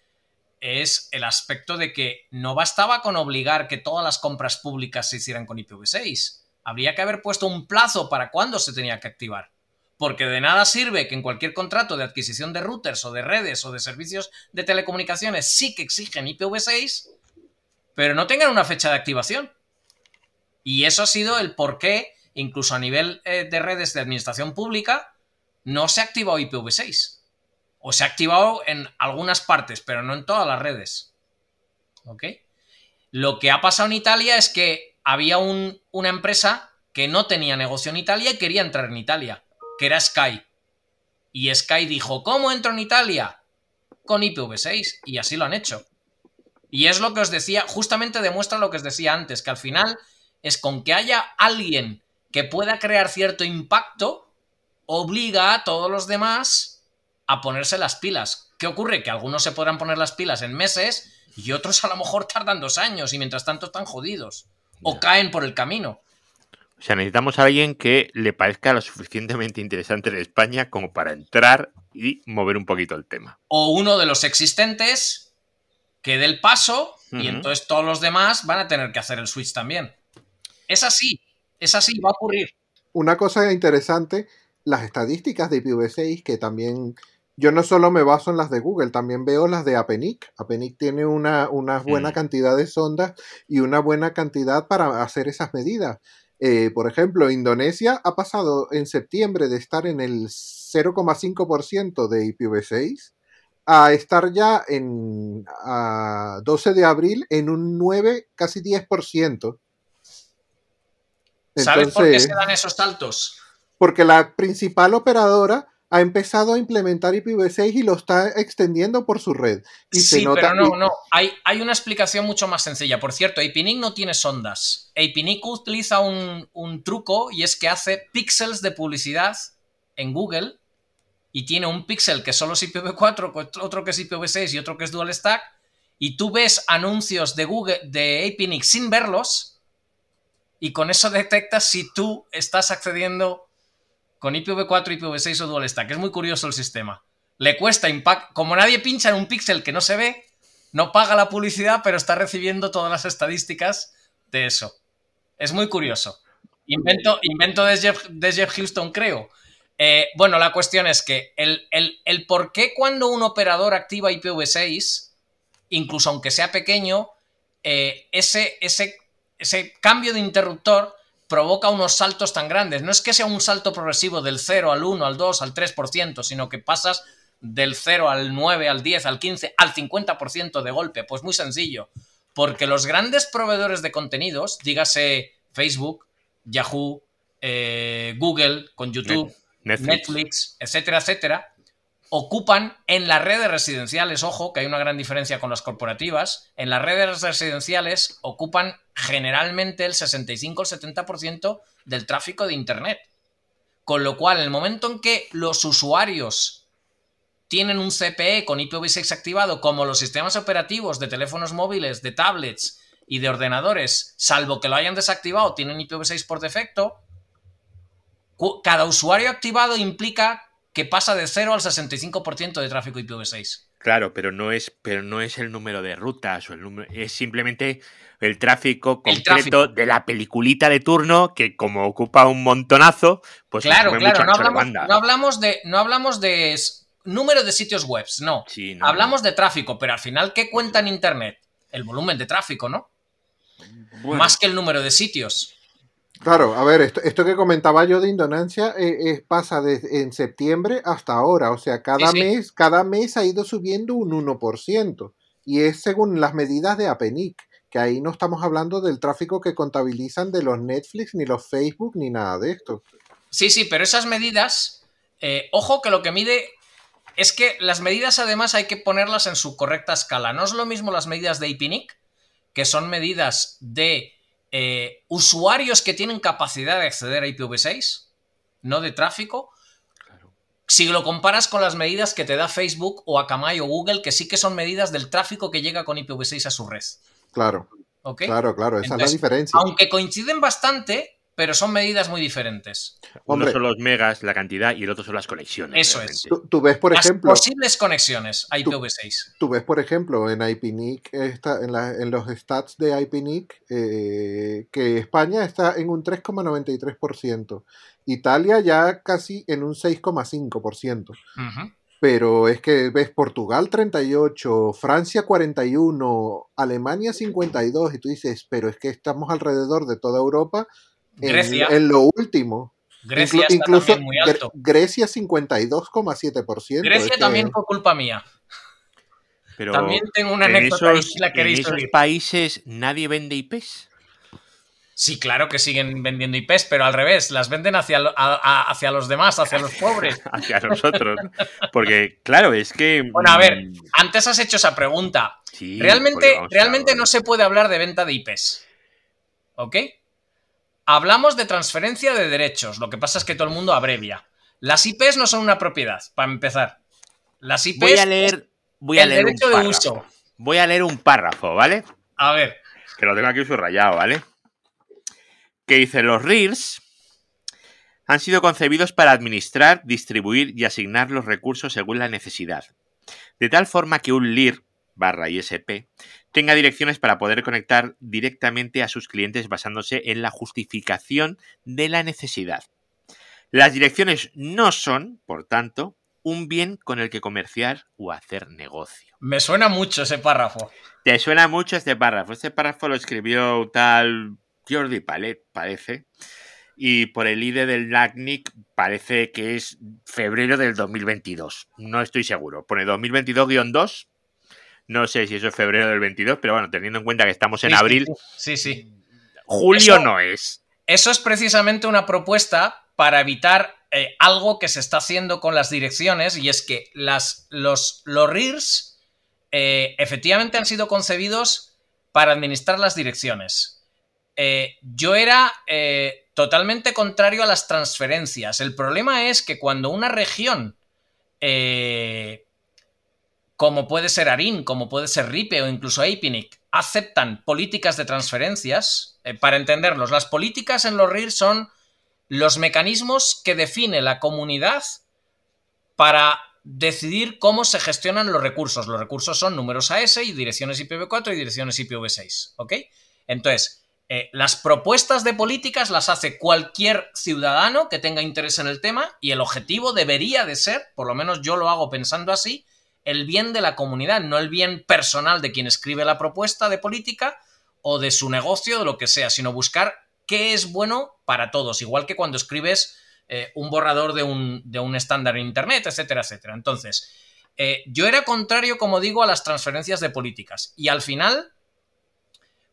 es el aspecto de que no bastaba con obligar que todas las compras públicas se hicieran con IPv6. Habría que haber puesto un plazo para cuándo se tenía que activar. Porque de nada sirve que en cualquier contrato de adquisición de routers o de redes o de servicios de telecomunicaciones sí que exigen IPv6, pero no tengan una fecha de activación. Y eso ha sido el porqué incluso a nivel eh, de redes de administración pública, no se ha activado IPv6. O se ha activado en algunas partes, pero no en todas las redes. ¿Ok? Lo que ha pasado en Italia es que había una empresa que no tenía negocio en Italia y quería entrar en Italia, que era Sky. Y Sky dijo, ¿cómo entro en Italia? Con IPv6. Y así lo han hecho. Y es lo que os decía, justamente demuestra lo que os decía antes, que al final es con que haya alguien que pueda crear cierto impacto, obliga a todos los demás a ponerse las pilas. ¿Qué ocurre? Que algunos se podrán poner las pilas en meses y otros a lo mejor tardan dos años y mientras tanto están jodidos o caen por el camino. O sea, necesitamos a alguien que le parezca lo suficientemente interesante de España como para entrar y mover un poquito el tema. O uno de los existentes que dé el paso y entonces todos los demás van a tener que hacer el switch también. Es así. Es así, va a ocurrir. Una cosa interesante, las estadísticas de IPv6 que también yo no solo me baso en las de Google, también veo las de Apenic. Apenic tiene una, buena mm. cantidad de sondas y una buena cantidad para hacer esas medidas. Eh, por ejemplo, Indonesia ha pasado en septiembre de estar en el 0,5% de IPv6 a estar ya en a 12 de abril en un 9, casi 10%. ¿Sabes por qué se dan esos saltos? Porque la principal operadora ha empezado a implementar IPv6 y lo está extendiendo por su red. sí, pero no, no. Hay, hay, una explicación mucho más sencilla. Por cierto, APNIC no tiene sondas. APNIC utiliza un, un truco y es que hace píxeles de publicidad en Google y tiene un píxel que solo es IPv4, otro que es IPv6 y otro que es Dual Stack. Y tú ves anuncios de Google, de APNIC sin verlos y con eso detectas si tú estás accediendo con IPv4, IPv6 o Dual Stack. Es muy curioso el sistema. le cuesta impact. Como nadie pincha en un píxel que no se ve, no paga la publicidad, pero está recibiendo todas las estadísticas de eso. Es muy curioso. Invento, invento de, Jeff, de Jeff Houston, creo. Eh, bueno, la cuestión es que el, el, por qué cuando un operador activa IPv6, incluso aunque sea pequeño, eh, ese, ese, ese cambio de interruptor provoca unos saltos tan grandes. No es que sea un salto progresivo del 0 al 1, al 2, al 3%, sino que pasas del 0 al 9, al 10, al 15, al 50% de golpe. Pues muy sencillo. Porque los grandes proveedores de contenidos, dígase Facebook, Yahoo, eh, Google, con YouTube, Netflix. etcétera, etcétera, ocupan en las redes residenciales, ojo, que hay una gran diferencia con las corporativas, en las redes residenciales ocupan generalmente el 65 o el 70% del tráfico de Internet. Con lo cual, el momento en que los usuarios tienen un CPE con IPv6 activado, como los sistemas operativos de teléfonos móviles, de tablets y de ordenadores, salvo que lo hayan desactivado, tienen IPv6 por defecto, cada usuario activado implica que pasa de 0 al 65% de tráfico IPv6. Claro, pero no es, pero no es el número de rutas o el número, es simplemente el tráfico concreto de la peliculita de turno que como ocupa un montonazo, pues claro, claro, no hablamos, no hablamos, de no hablamos de número de sitios web, no. hablamos de tráfico, pero al final ¿qué cuenta en internet? El volumen de tráfico, ¿no? Más que el número de sitios. Claro, a ver, esto, que comentaba yo de Indonesia eh, pasa desde en septiembre hasta ahora, o sea, cada mes, cada mes ha ido subiendo un 1%, y es según las medidas de APENIC, que ahí no estamos hablando del tráfico que contabilizan de los Netflix, ni los Facebook, ni nada de esto. Sí, sí, pero esas medidas, eh, ojo que lo que mide es que las medidas además hay que ponerlas en su correcta escala. No es lo mismo las medidas de APNIC, que son medidas de eh, usuarios que tienen capacidad de acceder a IPv6, no de tráfico. Si lo comparas con las medidas que te da Facebook o Akamai o Google, que sí que son medidas del tráfico que llega con IPv6 a su red. Claro. Claro, claro, esa es la diferencia. Aunque coinciden bastante, pero son medidas muy diferentes. Uno son los megas, la cantidad, y el otro son las conexiones. Eso es. Tú, ves, por las ejemplo. posibles conexiones a IPv6. Tú, ves, por ejemplo, en IPNIC, en, en, los stats de IPNIC, eh, que España está en un 3,93%. Italia ya casi en un 6,5%. Pero es que ves Portugal 38, Francia 41, Alemania 52, y tú dices, pero es que estamos alrededor de toda Europa Grecia. En, lo último. Grecia incluso muy alto. Grecia 52,7%. Grecia también fue culpa mía. Pero también tengo una anécdota en esos, la en esos países nadie vende IPs. Sí, claro que siguen vendiendo IPs, pero al revés, las venden hacia, hacia los demás, hacia los pobres. hacia nosotros. Porque, claro, es que. Bueno, a ver, mm, antes has hecho esa pregunta. realmente realmente no se puede hablar de venta de IPs. ¿Ok? Hablamos de transferencia de derechos, lo que pasa es que todo el mundo abrevia. Las IPs no son una propiedad, para empezar. Las IPs voy a leer, voy a leer un párrafo. uso. Voy a leer un párrafo, ¿vale? A ver. Que lo tengo aquí subrayado, ¿vale? Que dice, los RIRs han sido concebidos para administrar, distribuir y asignar los recursos según la necesidad. De tal forma que un LIR barra ISP tenga direcciones para poder conectar directamente a sus clientes basándose en la justificación de la necesidad. Las direcciones no son, por tanto, un bien con el que comerciar o hacer negocio. Me suena mucho ese párrafo. Te suena mucho este párrafo. Este párrafo lo escribió tal Jordi Palet, parece. Y por el ID del LACNIC parece que es febrero del 2022. No estoy seguro. Pone 2022-2 no sé si eso es febrero del 22, pero bueno, teniendo en cuenta que estamos en abril. Sí, sí. Julio no es. Eso es precisamente una propuesta para evitar eh, algo que se está haciendo con las direcciones y es que las, los, los RIRs eh, efectivamente han sido concebidos para administrar las direcciones. Eh, yo era totalmente contrario a las transferencias. El problema es que cuando una región como puede ser ARIN, como puede ser RIPE o incluso APNIC, aceptan políticas de transferencias, eh, para entenderlos, las políticas en los RIR son los mecanismos que define la comunidad para decidir cómo se gestionan los recursos. Los recursos son números AS y direcciones IPv4 y direcciones IPv6. ¿Ok? Entonces, eh, las propuestas de políticas las hace cualquier ciudadano que tenga interés en el tema y el objetivo debería de ser, por lo menos yo lo hago pensando así, el bien de la comunidad, no el bien personal de quien escribe la propuesta de política o de su negocio, de lo que sea, sino buscar qué es bueno para todos, igual que cuando escribes eh, un borrador de un, de un, estándar en Internet, etcétera, etcétera. Entonces, eh, yo era contrario, como digo, a las transferencias de políticas. Y al final,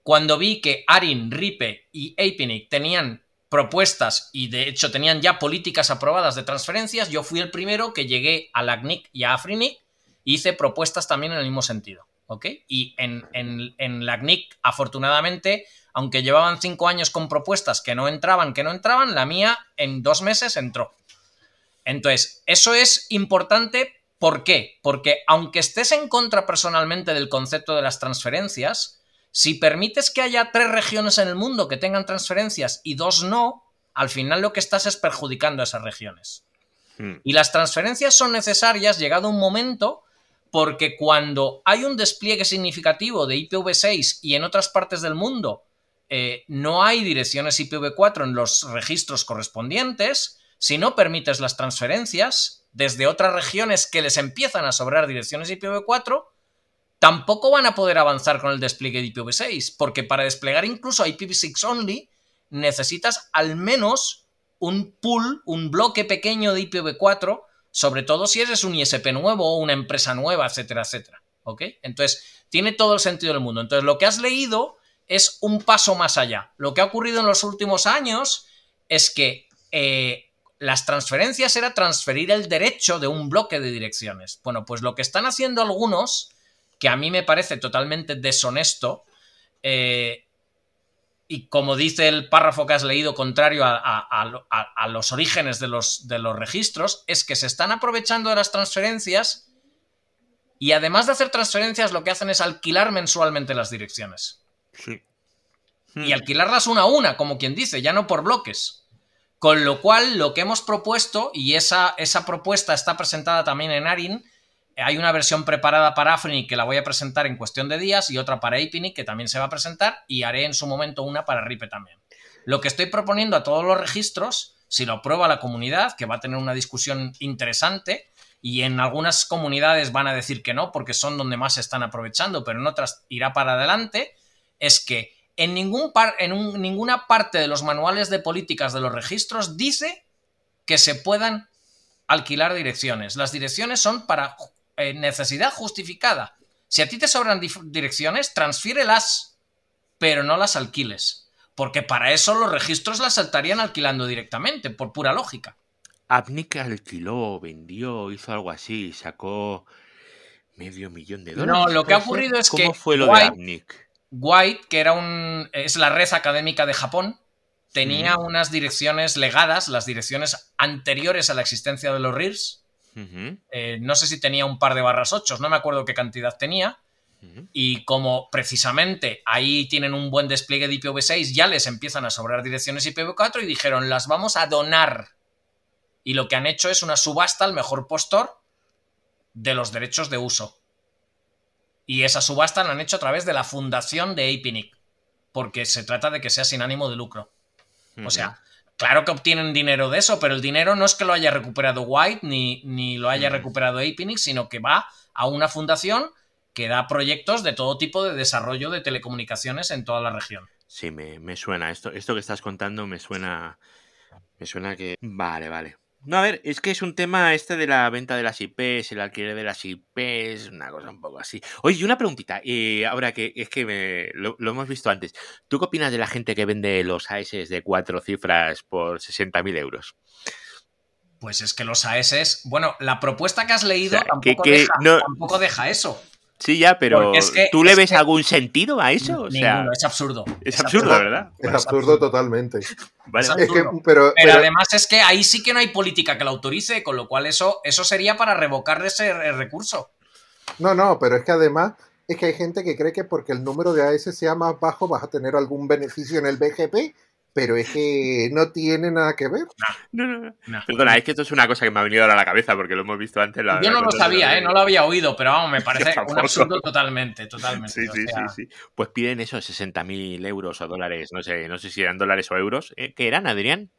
cuando vi que Arin, Ripe y Apinic tenían propuestas y de hecho tenían ya políticas aprobadas de transferencias, yo fui el primero que llegué a la CNIC y a Afrinic hice propuestas también en el mismo sentido. ¿Ok? Y en, en, en la CNIC, afortunadamente, aunque llevaban cinco años con propuestas que no entraban, que no entraban, la mía en dos meses entró. Entonces, eso es importante. ¿Por qué? Porque aunque estés en contra personalmente del concepto de las transferencias, si permites que haya tres regiones en el mundo que tengan transferencias y dos no, al final lo que estás es perjudicando a esas regiones. Hmm. Y las transferencias son necesarias llegado un momento porque cuando hay un despliegue significativo de IPv6 y en otras partes del mundo eh, no hay direcciones IPv4 en los registros correspondientes, si no permites las transferencias desde otras regiones que les empiezan a sobrar direcciones IPv4, tampoco van a poder avanzar con el despliegue de IPv6, porque para desplegar incluso IPv6 only necesitas al menos un pool, un bloque pequeño de IPv4, sobre todo si eres un ISP nuevo o una empresa nueva, etcétera, etcétera. ¿Ok? Entonces, tiene todo el sentido del mundo. Entonces, lo que has leído es un paso más allá. Lo que ha ocurrido en los últimos años es que eh, las transferencias era transferir el derecho de un bloque de direcciones. Bueno, pues lo que están haciendo algunos, que a mí me parece totalmente deshonesto, eh, y como dice el párrafo que has leído, contrario a, los orígenes de los, de los registros, es que se están aprovechando de las transferencias y además de hacer transferencias, lo que hacen es alquilar mensualmente las direcciones. Sí. Y alquilarlas una a una, como quien dice, ya no por bloques. Con lo cual, lo que hemos propuesto, y esa, esa propuesta está presentada también en ARIN, hay una versión preparada para Afrinic que la voy a presentar en cuestión de días y otra para Apinic que también se va a presentar y haré en su momento una para Ripe también. Lo que estoy proponiendo a todos los registros, si lo aprueba la comunidad, que va a tener una discusión interesante, y en algunas comunidades van a decir que no porque son donde más se están aprovechando, pero en otras irá para adelante, es que en, ningún en ninguna parte de los manuales de políticas de los registros dice que se puedan alquilar direcciones. Las direcciones son para eh, necesidad justificada. Si a ti te sobran direcciones, transfírelas, pero no las alquiles. Porque para eso los registros las saltarían alquilando directamente, por pura lógica. Abnick alquiló, vendió, hizo algo así, sacó medio millón de dólares. No, lo que ha ocurrido es que. ¿Cómo fue lo de? White, que era un, es la red académica de Japón, tenía unas direcciones legadas, las direcciones anteriores a la existencia de los RIRs. Eh, no sé si tenía un par de barras 8, no me acuerdo qué cantidad tenía. Y como precisamente ahí tienen un buen despliegue de IPv6, ya les empiezan a sobrar direcciones IPv4 y dijeron, las vamos a donar. Y lo que han hecho es una subasta al mejor postor de los derechos de uso. Y esa subasta la han hecho a través de la fundación de APNIC, porque se trata de que sea sin ánimo de lucro. O sea, claro que obtienen dinero de eso, pero el dinero no es que lo haya recuperado White ni, ni lo haya recuperado APNIC, sino que va a una fundación que da proyectos de todo tipo de desarrollo de telecomunicaciones en toda la región. Sí, me, me suena. Esto, esto que estás contando me suena. Me suena que. Vale, vale. No, a ver, es que es un tema este de la venta de las IPs, el alquiler de las IPs, una cosa un poco así. Oye, y una preguntita, eh, ahora que es que lo, hemos visto antes. ¿Tú qué opinas de la gente que vende los AS de cuatro cifras por 60.000 euros? Pues es que los AS, bueno, la propuesta que has leído tampoco deja eso. Sí, ya, pero ¿tú le ves algún sentido a eso? O sea, es absurdo. Es, absurdo, ¿verdad? Es absurdo totalmente. pero, además es que ahí sí que no hay política que lo autorice, con lo cual eso, eso sería para revocar ese recurso. No, no, pero es que además es que hay gente que cree que porque el número de AS sea más bajo vas a tener algún beneficio en el BGP pero es que no tiene nada que ver. No, no, no. no. Perdona, es que esto es una cosa que me ha venido ahora a la cabeza porque lo hemos visto antes. La, Yo no la lo sabía, ¿eh? no lo había oído, pero vamos, me parece un absurdo totalmente, totalmente. Sí, o sí, sea, sí, sí. Pues piden eso, 60.000 euros o dólares, no sé, no sé si eran dólares o euros. ¿Eh? ¿Qué eran, Adrián?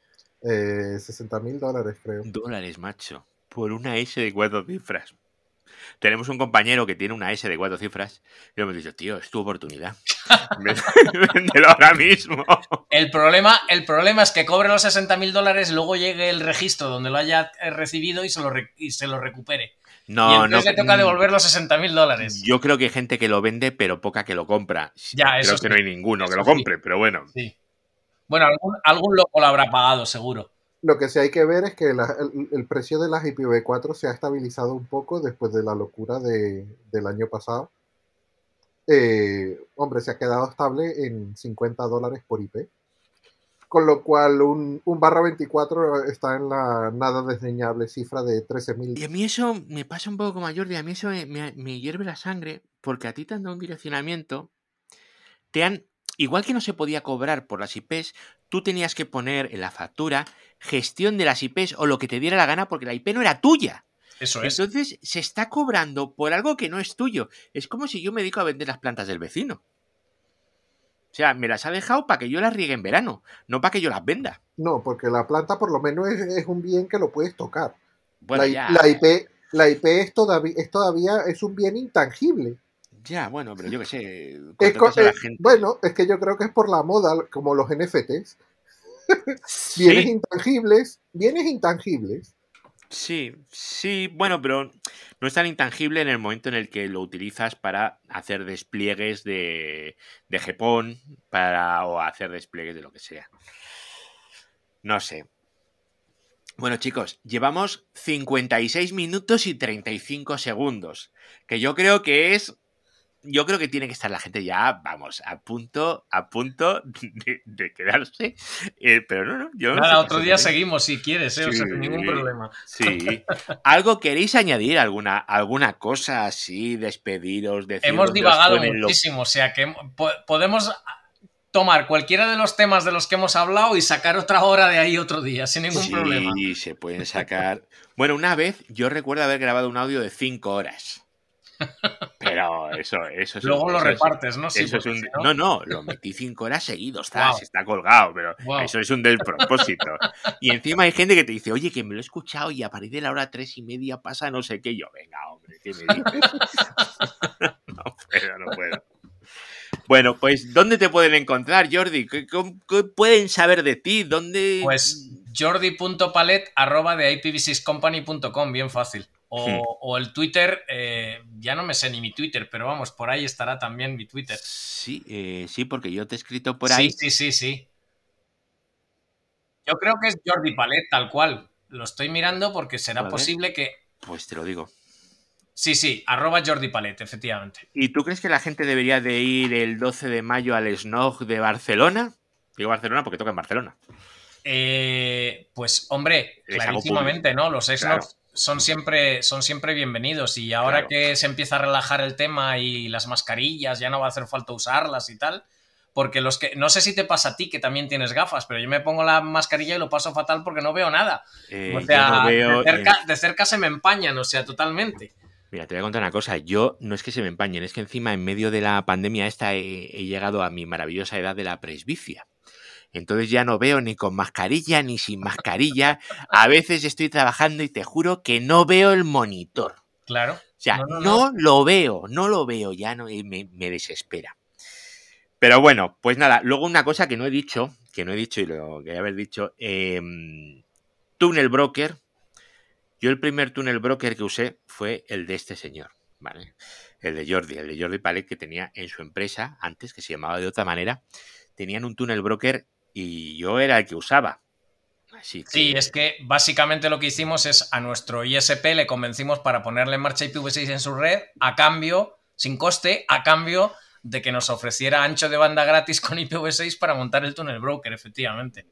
Eh, 60 mil dólares, creo. Dólares, macho. Por una S de cuatro cifras. Tenemos un compañero que tiene una S de cuatro cifras y hemos dicho, tío, es tu oportunidad. Véndelo ahora mismo. El problema, el problema es que cobre los 60 mil dólares, luego llegue el registro donde lo haya eh, recibido y se lo, re- y se lo recupere. y No, no. entonces le toca devolver los 60 mil dólares. Yo creo que hay gente que lo vende, pero poca que lo compra. Ya, creo eso que sí. no hay ninguno que lo sí. compre, pero bueno. Sí. Bueno, algún, algún loco lo habrá pagado, seguro. Lo que sí hay que ver es que el, precio de las IPv4 se ha estabilizado un poco después de la locura de- del año pasado. Eh, hombre, se ha quedado estable en 50 dólares por IP. Con lo cual, un, un barra 24 está en la nada desdeñable cifra de 13 Y a mí eso me pasa un poco a Jordi, a mí eso me- me hierve la sangre, porque a ti te han dado un direccionamiento, te han, igual que no se podía cobrar por las IPs, tú tenías que poner en la factura gestión de las IPs o lo que te diera la gana, porque la IP no era tuya. Eso es. Entonces se está cobrando por algo que no es tuyo. Es como si yo me dedico a vender las plantas del vecino. O sea, me las ha dejado para que yo las riegue en verano, no para que yo las venda. No, porque la planta por lo menos es, es un bien que lo puedes tocar. Bueno, la, ya, la IP, la IP es, todavía, es todavía es un bien intangible. Ya, bueno, pero yo qué sé. Es contratas co- a la eh, gente. bueno, es que yo creo que es por la moda, como los NFTs. Bienes Sí. intangibles, bienes intangibles. Sí, sí, bueno, pero no es tan intangible en el momento en el que lo utilizas para hacer despliegues de, de Japón para, o hacer despliegues de lo que sea. No sé. Bueno, chicos, llevamos 56 minutos y 35 segundos, que yo creo que es... Yo creo que tiene que estar la gente ya, vamos, a punto, a punto de, de quedarse. Eh, pero no, no, yo... Nada, no sé otro día seguimos si quieres, ¿eh? o sea, Sí. sin ningún problema. Sí. ¿Algo queréis añadir? ¿Alguna, alguna cosa así? Despediros, Hemos divagado ponen lo- muchísimo, o sea que po- podemos tomar cualquiera de los temas de los que hemos hablado y sacar otra hora de ahí otro día, sin ningún sí, problema. se pueden sacar. Bueno, una vez yo recuerdo haber grabado un audio de 5 horas. Pero eso, eso es Luego un- lo eso repartes, ¿no? Sí, eso es un- si no- no, no, lo metí cinco horas seguidos, está, Guau. está colgado, pero eso es un despropósito. y encima hay gente que te dice, oye, que me lo he escuchado y a partir de la hora tres y media pasa no sé qué. Yo, venga, hombre, ¿qué me dices? no puedo, no puedo. Bueno, pues, ¿dónde te pueden encontrar, Jordi? ¿Qué, qué pueden saber de ti? ¿Dónde...? Pues jordi.palet arroba de ipv6company.com, bien fácil. O, o el Twitter, eh, ya no me sé ni mi Twitter, pero vamos, por ahí estará también mi Twitter. Sí, eh, sí, porque yo te he escrito por ahí. Sí, sí, sí, sí. Yo creo que es Jordi Palet, tal cual. Lo estoy mirando porque será posible que. Pues te lo digo. Sí, sí, arroba Jordi Palet, efectivamente. ¿Y tú crees que la gente debería de ir el 12 de mayo al SNOG de Barcelona? Digo Barcelona porque toca en Barcelona. Eh, pues, hombre, Les clarísimamente, ¿no? Los Claro. Son siempre, son siempre bienvenidos. Y ahora Claro. que se empieza a relajar el tema y las mascarillas, ya no va a hacer falta usarlas y tal. Porque los que. No sé si te pasa a ti que también tienes gafas, pero yo me pongo la mascarilla y lo paso fatal porque no veo nada. Eh, o sea, yo no veo. de, cerca, eh, de cerca se me empañan, o sea, totalmente. mira, te voy a contar una cosa. Yo no es que se me empañen, es que encima en medio de la pandemia esta he, he llegado a mi maravillosa edad de la presbicia. Entonces ya no veo ni con mascarilla ni sin mascarilla. A veces estoy trabajando y te juro que no veo el monitor. Claro. O sea, No, no, no, lo veo, no lo veo, ya no y me, me desespera. Pero bueno, pues nada, luego una cosa que no he dicho, que no he dicho y lo quería haber dicho, em, Tunnel Broker. Yo el primer Tunnel Broker que usé fue el de este señor, ¿vale? El de Jordi, el de Jordi Palet que tenía en su empresa antes, que se llamaba de otra manera, tenían un Tunnel Broker y yo era el que usaba. Así que, Sí, es que básicamente lo que hicimos es a nuestro ISP le convencimos para ponerle en marcha IPv6 en su red a cambio, sin coste, a cambio de que nos ofreciera ancho de banda gratis con IPv6 para montar el túnel broker, efectivamente.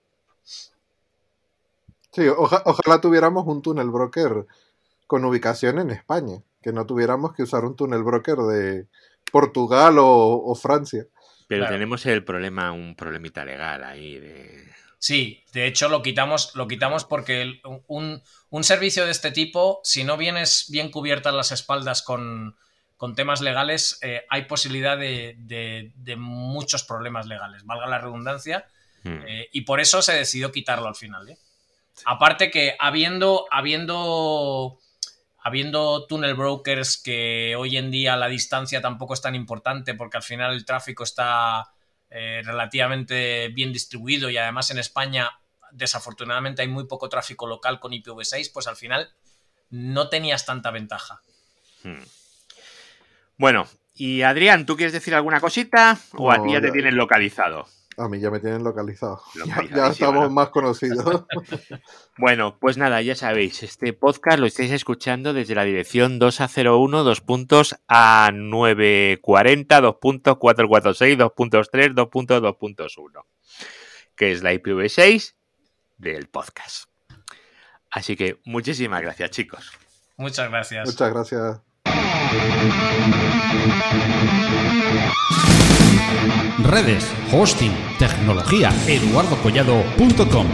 Sí, oja- ojalá tuviéramos un túnel broker con ubicación en España, que no tuviéramos que usar un túnel broker de Portugal o, o Francia. Pero Claro. tenemos el problema, un problemita legal ahí de... Sí, de hecho lo quitamos, lo quitamos porque el- un, un servicio de este tipo, si no vienes bien cubiertas las espaldas con, con temas legales, eh, hay posibilidad de, de- de muchos problemas legales, valga la redundancia, Hmm. eh, y por eso se decidió quitarlo al final. ¿eh? Aparte que habiendo, habiendo, habiendo tunnel brokers que hoy en día la distancia tampoco es tan importante porque al final el tráfico está eh, relativamente bien distribuido y además en España desafortunadamente hay muy poco tráfico local con IPv6, pues al final no tenías tanta ventaja. Hmm. Bueno, y Adrián, ¿tú quieres decir alguna cosita? ¿O a ti ya te tienen localizado? A mí ya me tienen localizado. Ya, ya estamos ¿no? más conocidos. Bueno, pues nada, ya sabéis, este podcast lo estáis escuchando desde la dirección 2 a 01, 2 puntos a 940, 2 puntos 446, 2 puntos 3, 2 puntos 2 puntos 1, que es la IPv6 del podcast. Así que muchísimas gracias, chicos. Muchas gracias. Muchas gracias. Redes, hosting, tecnología, eduardocollado.com.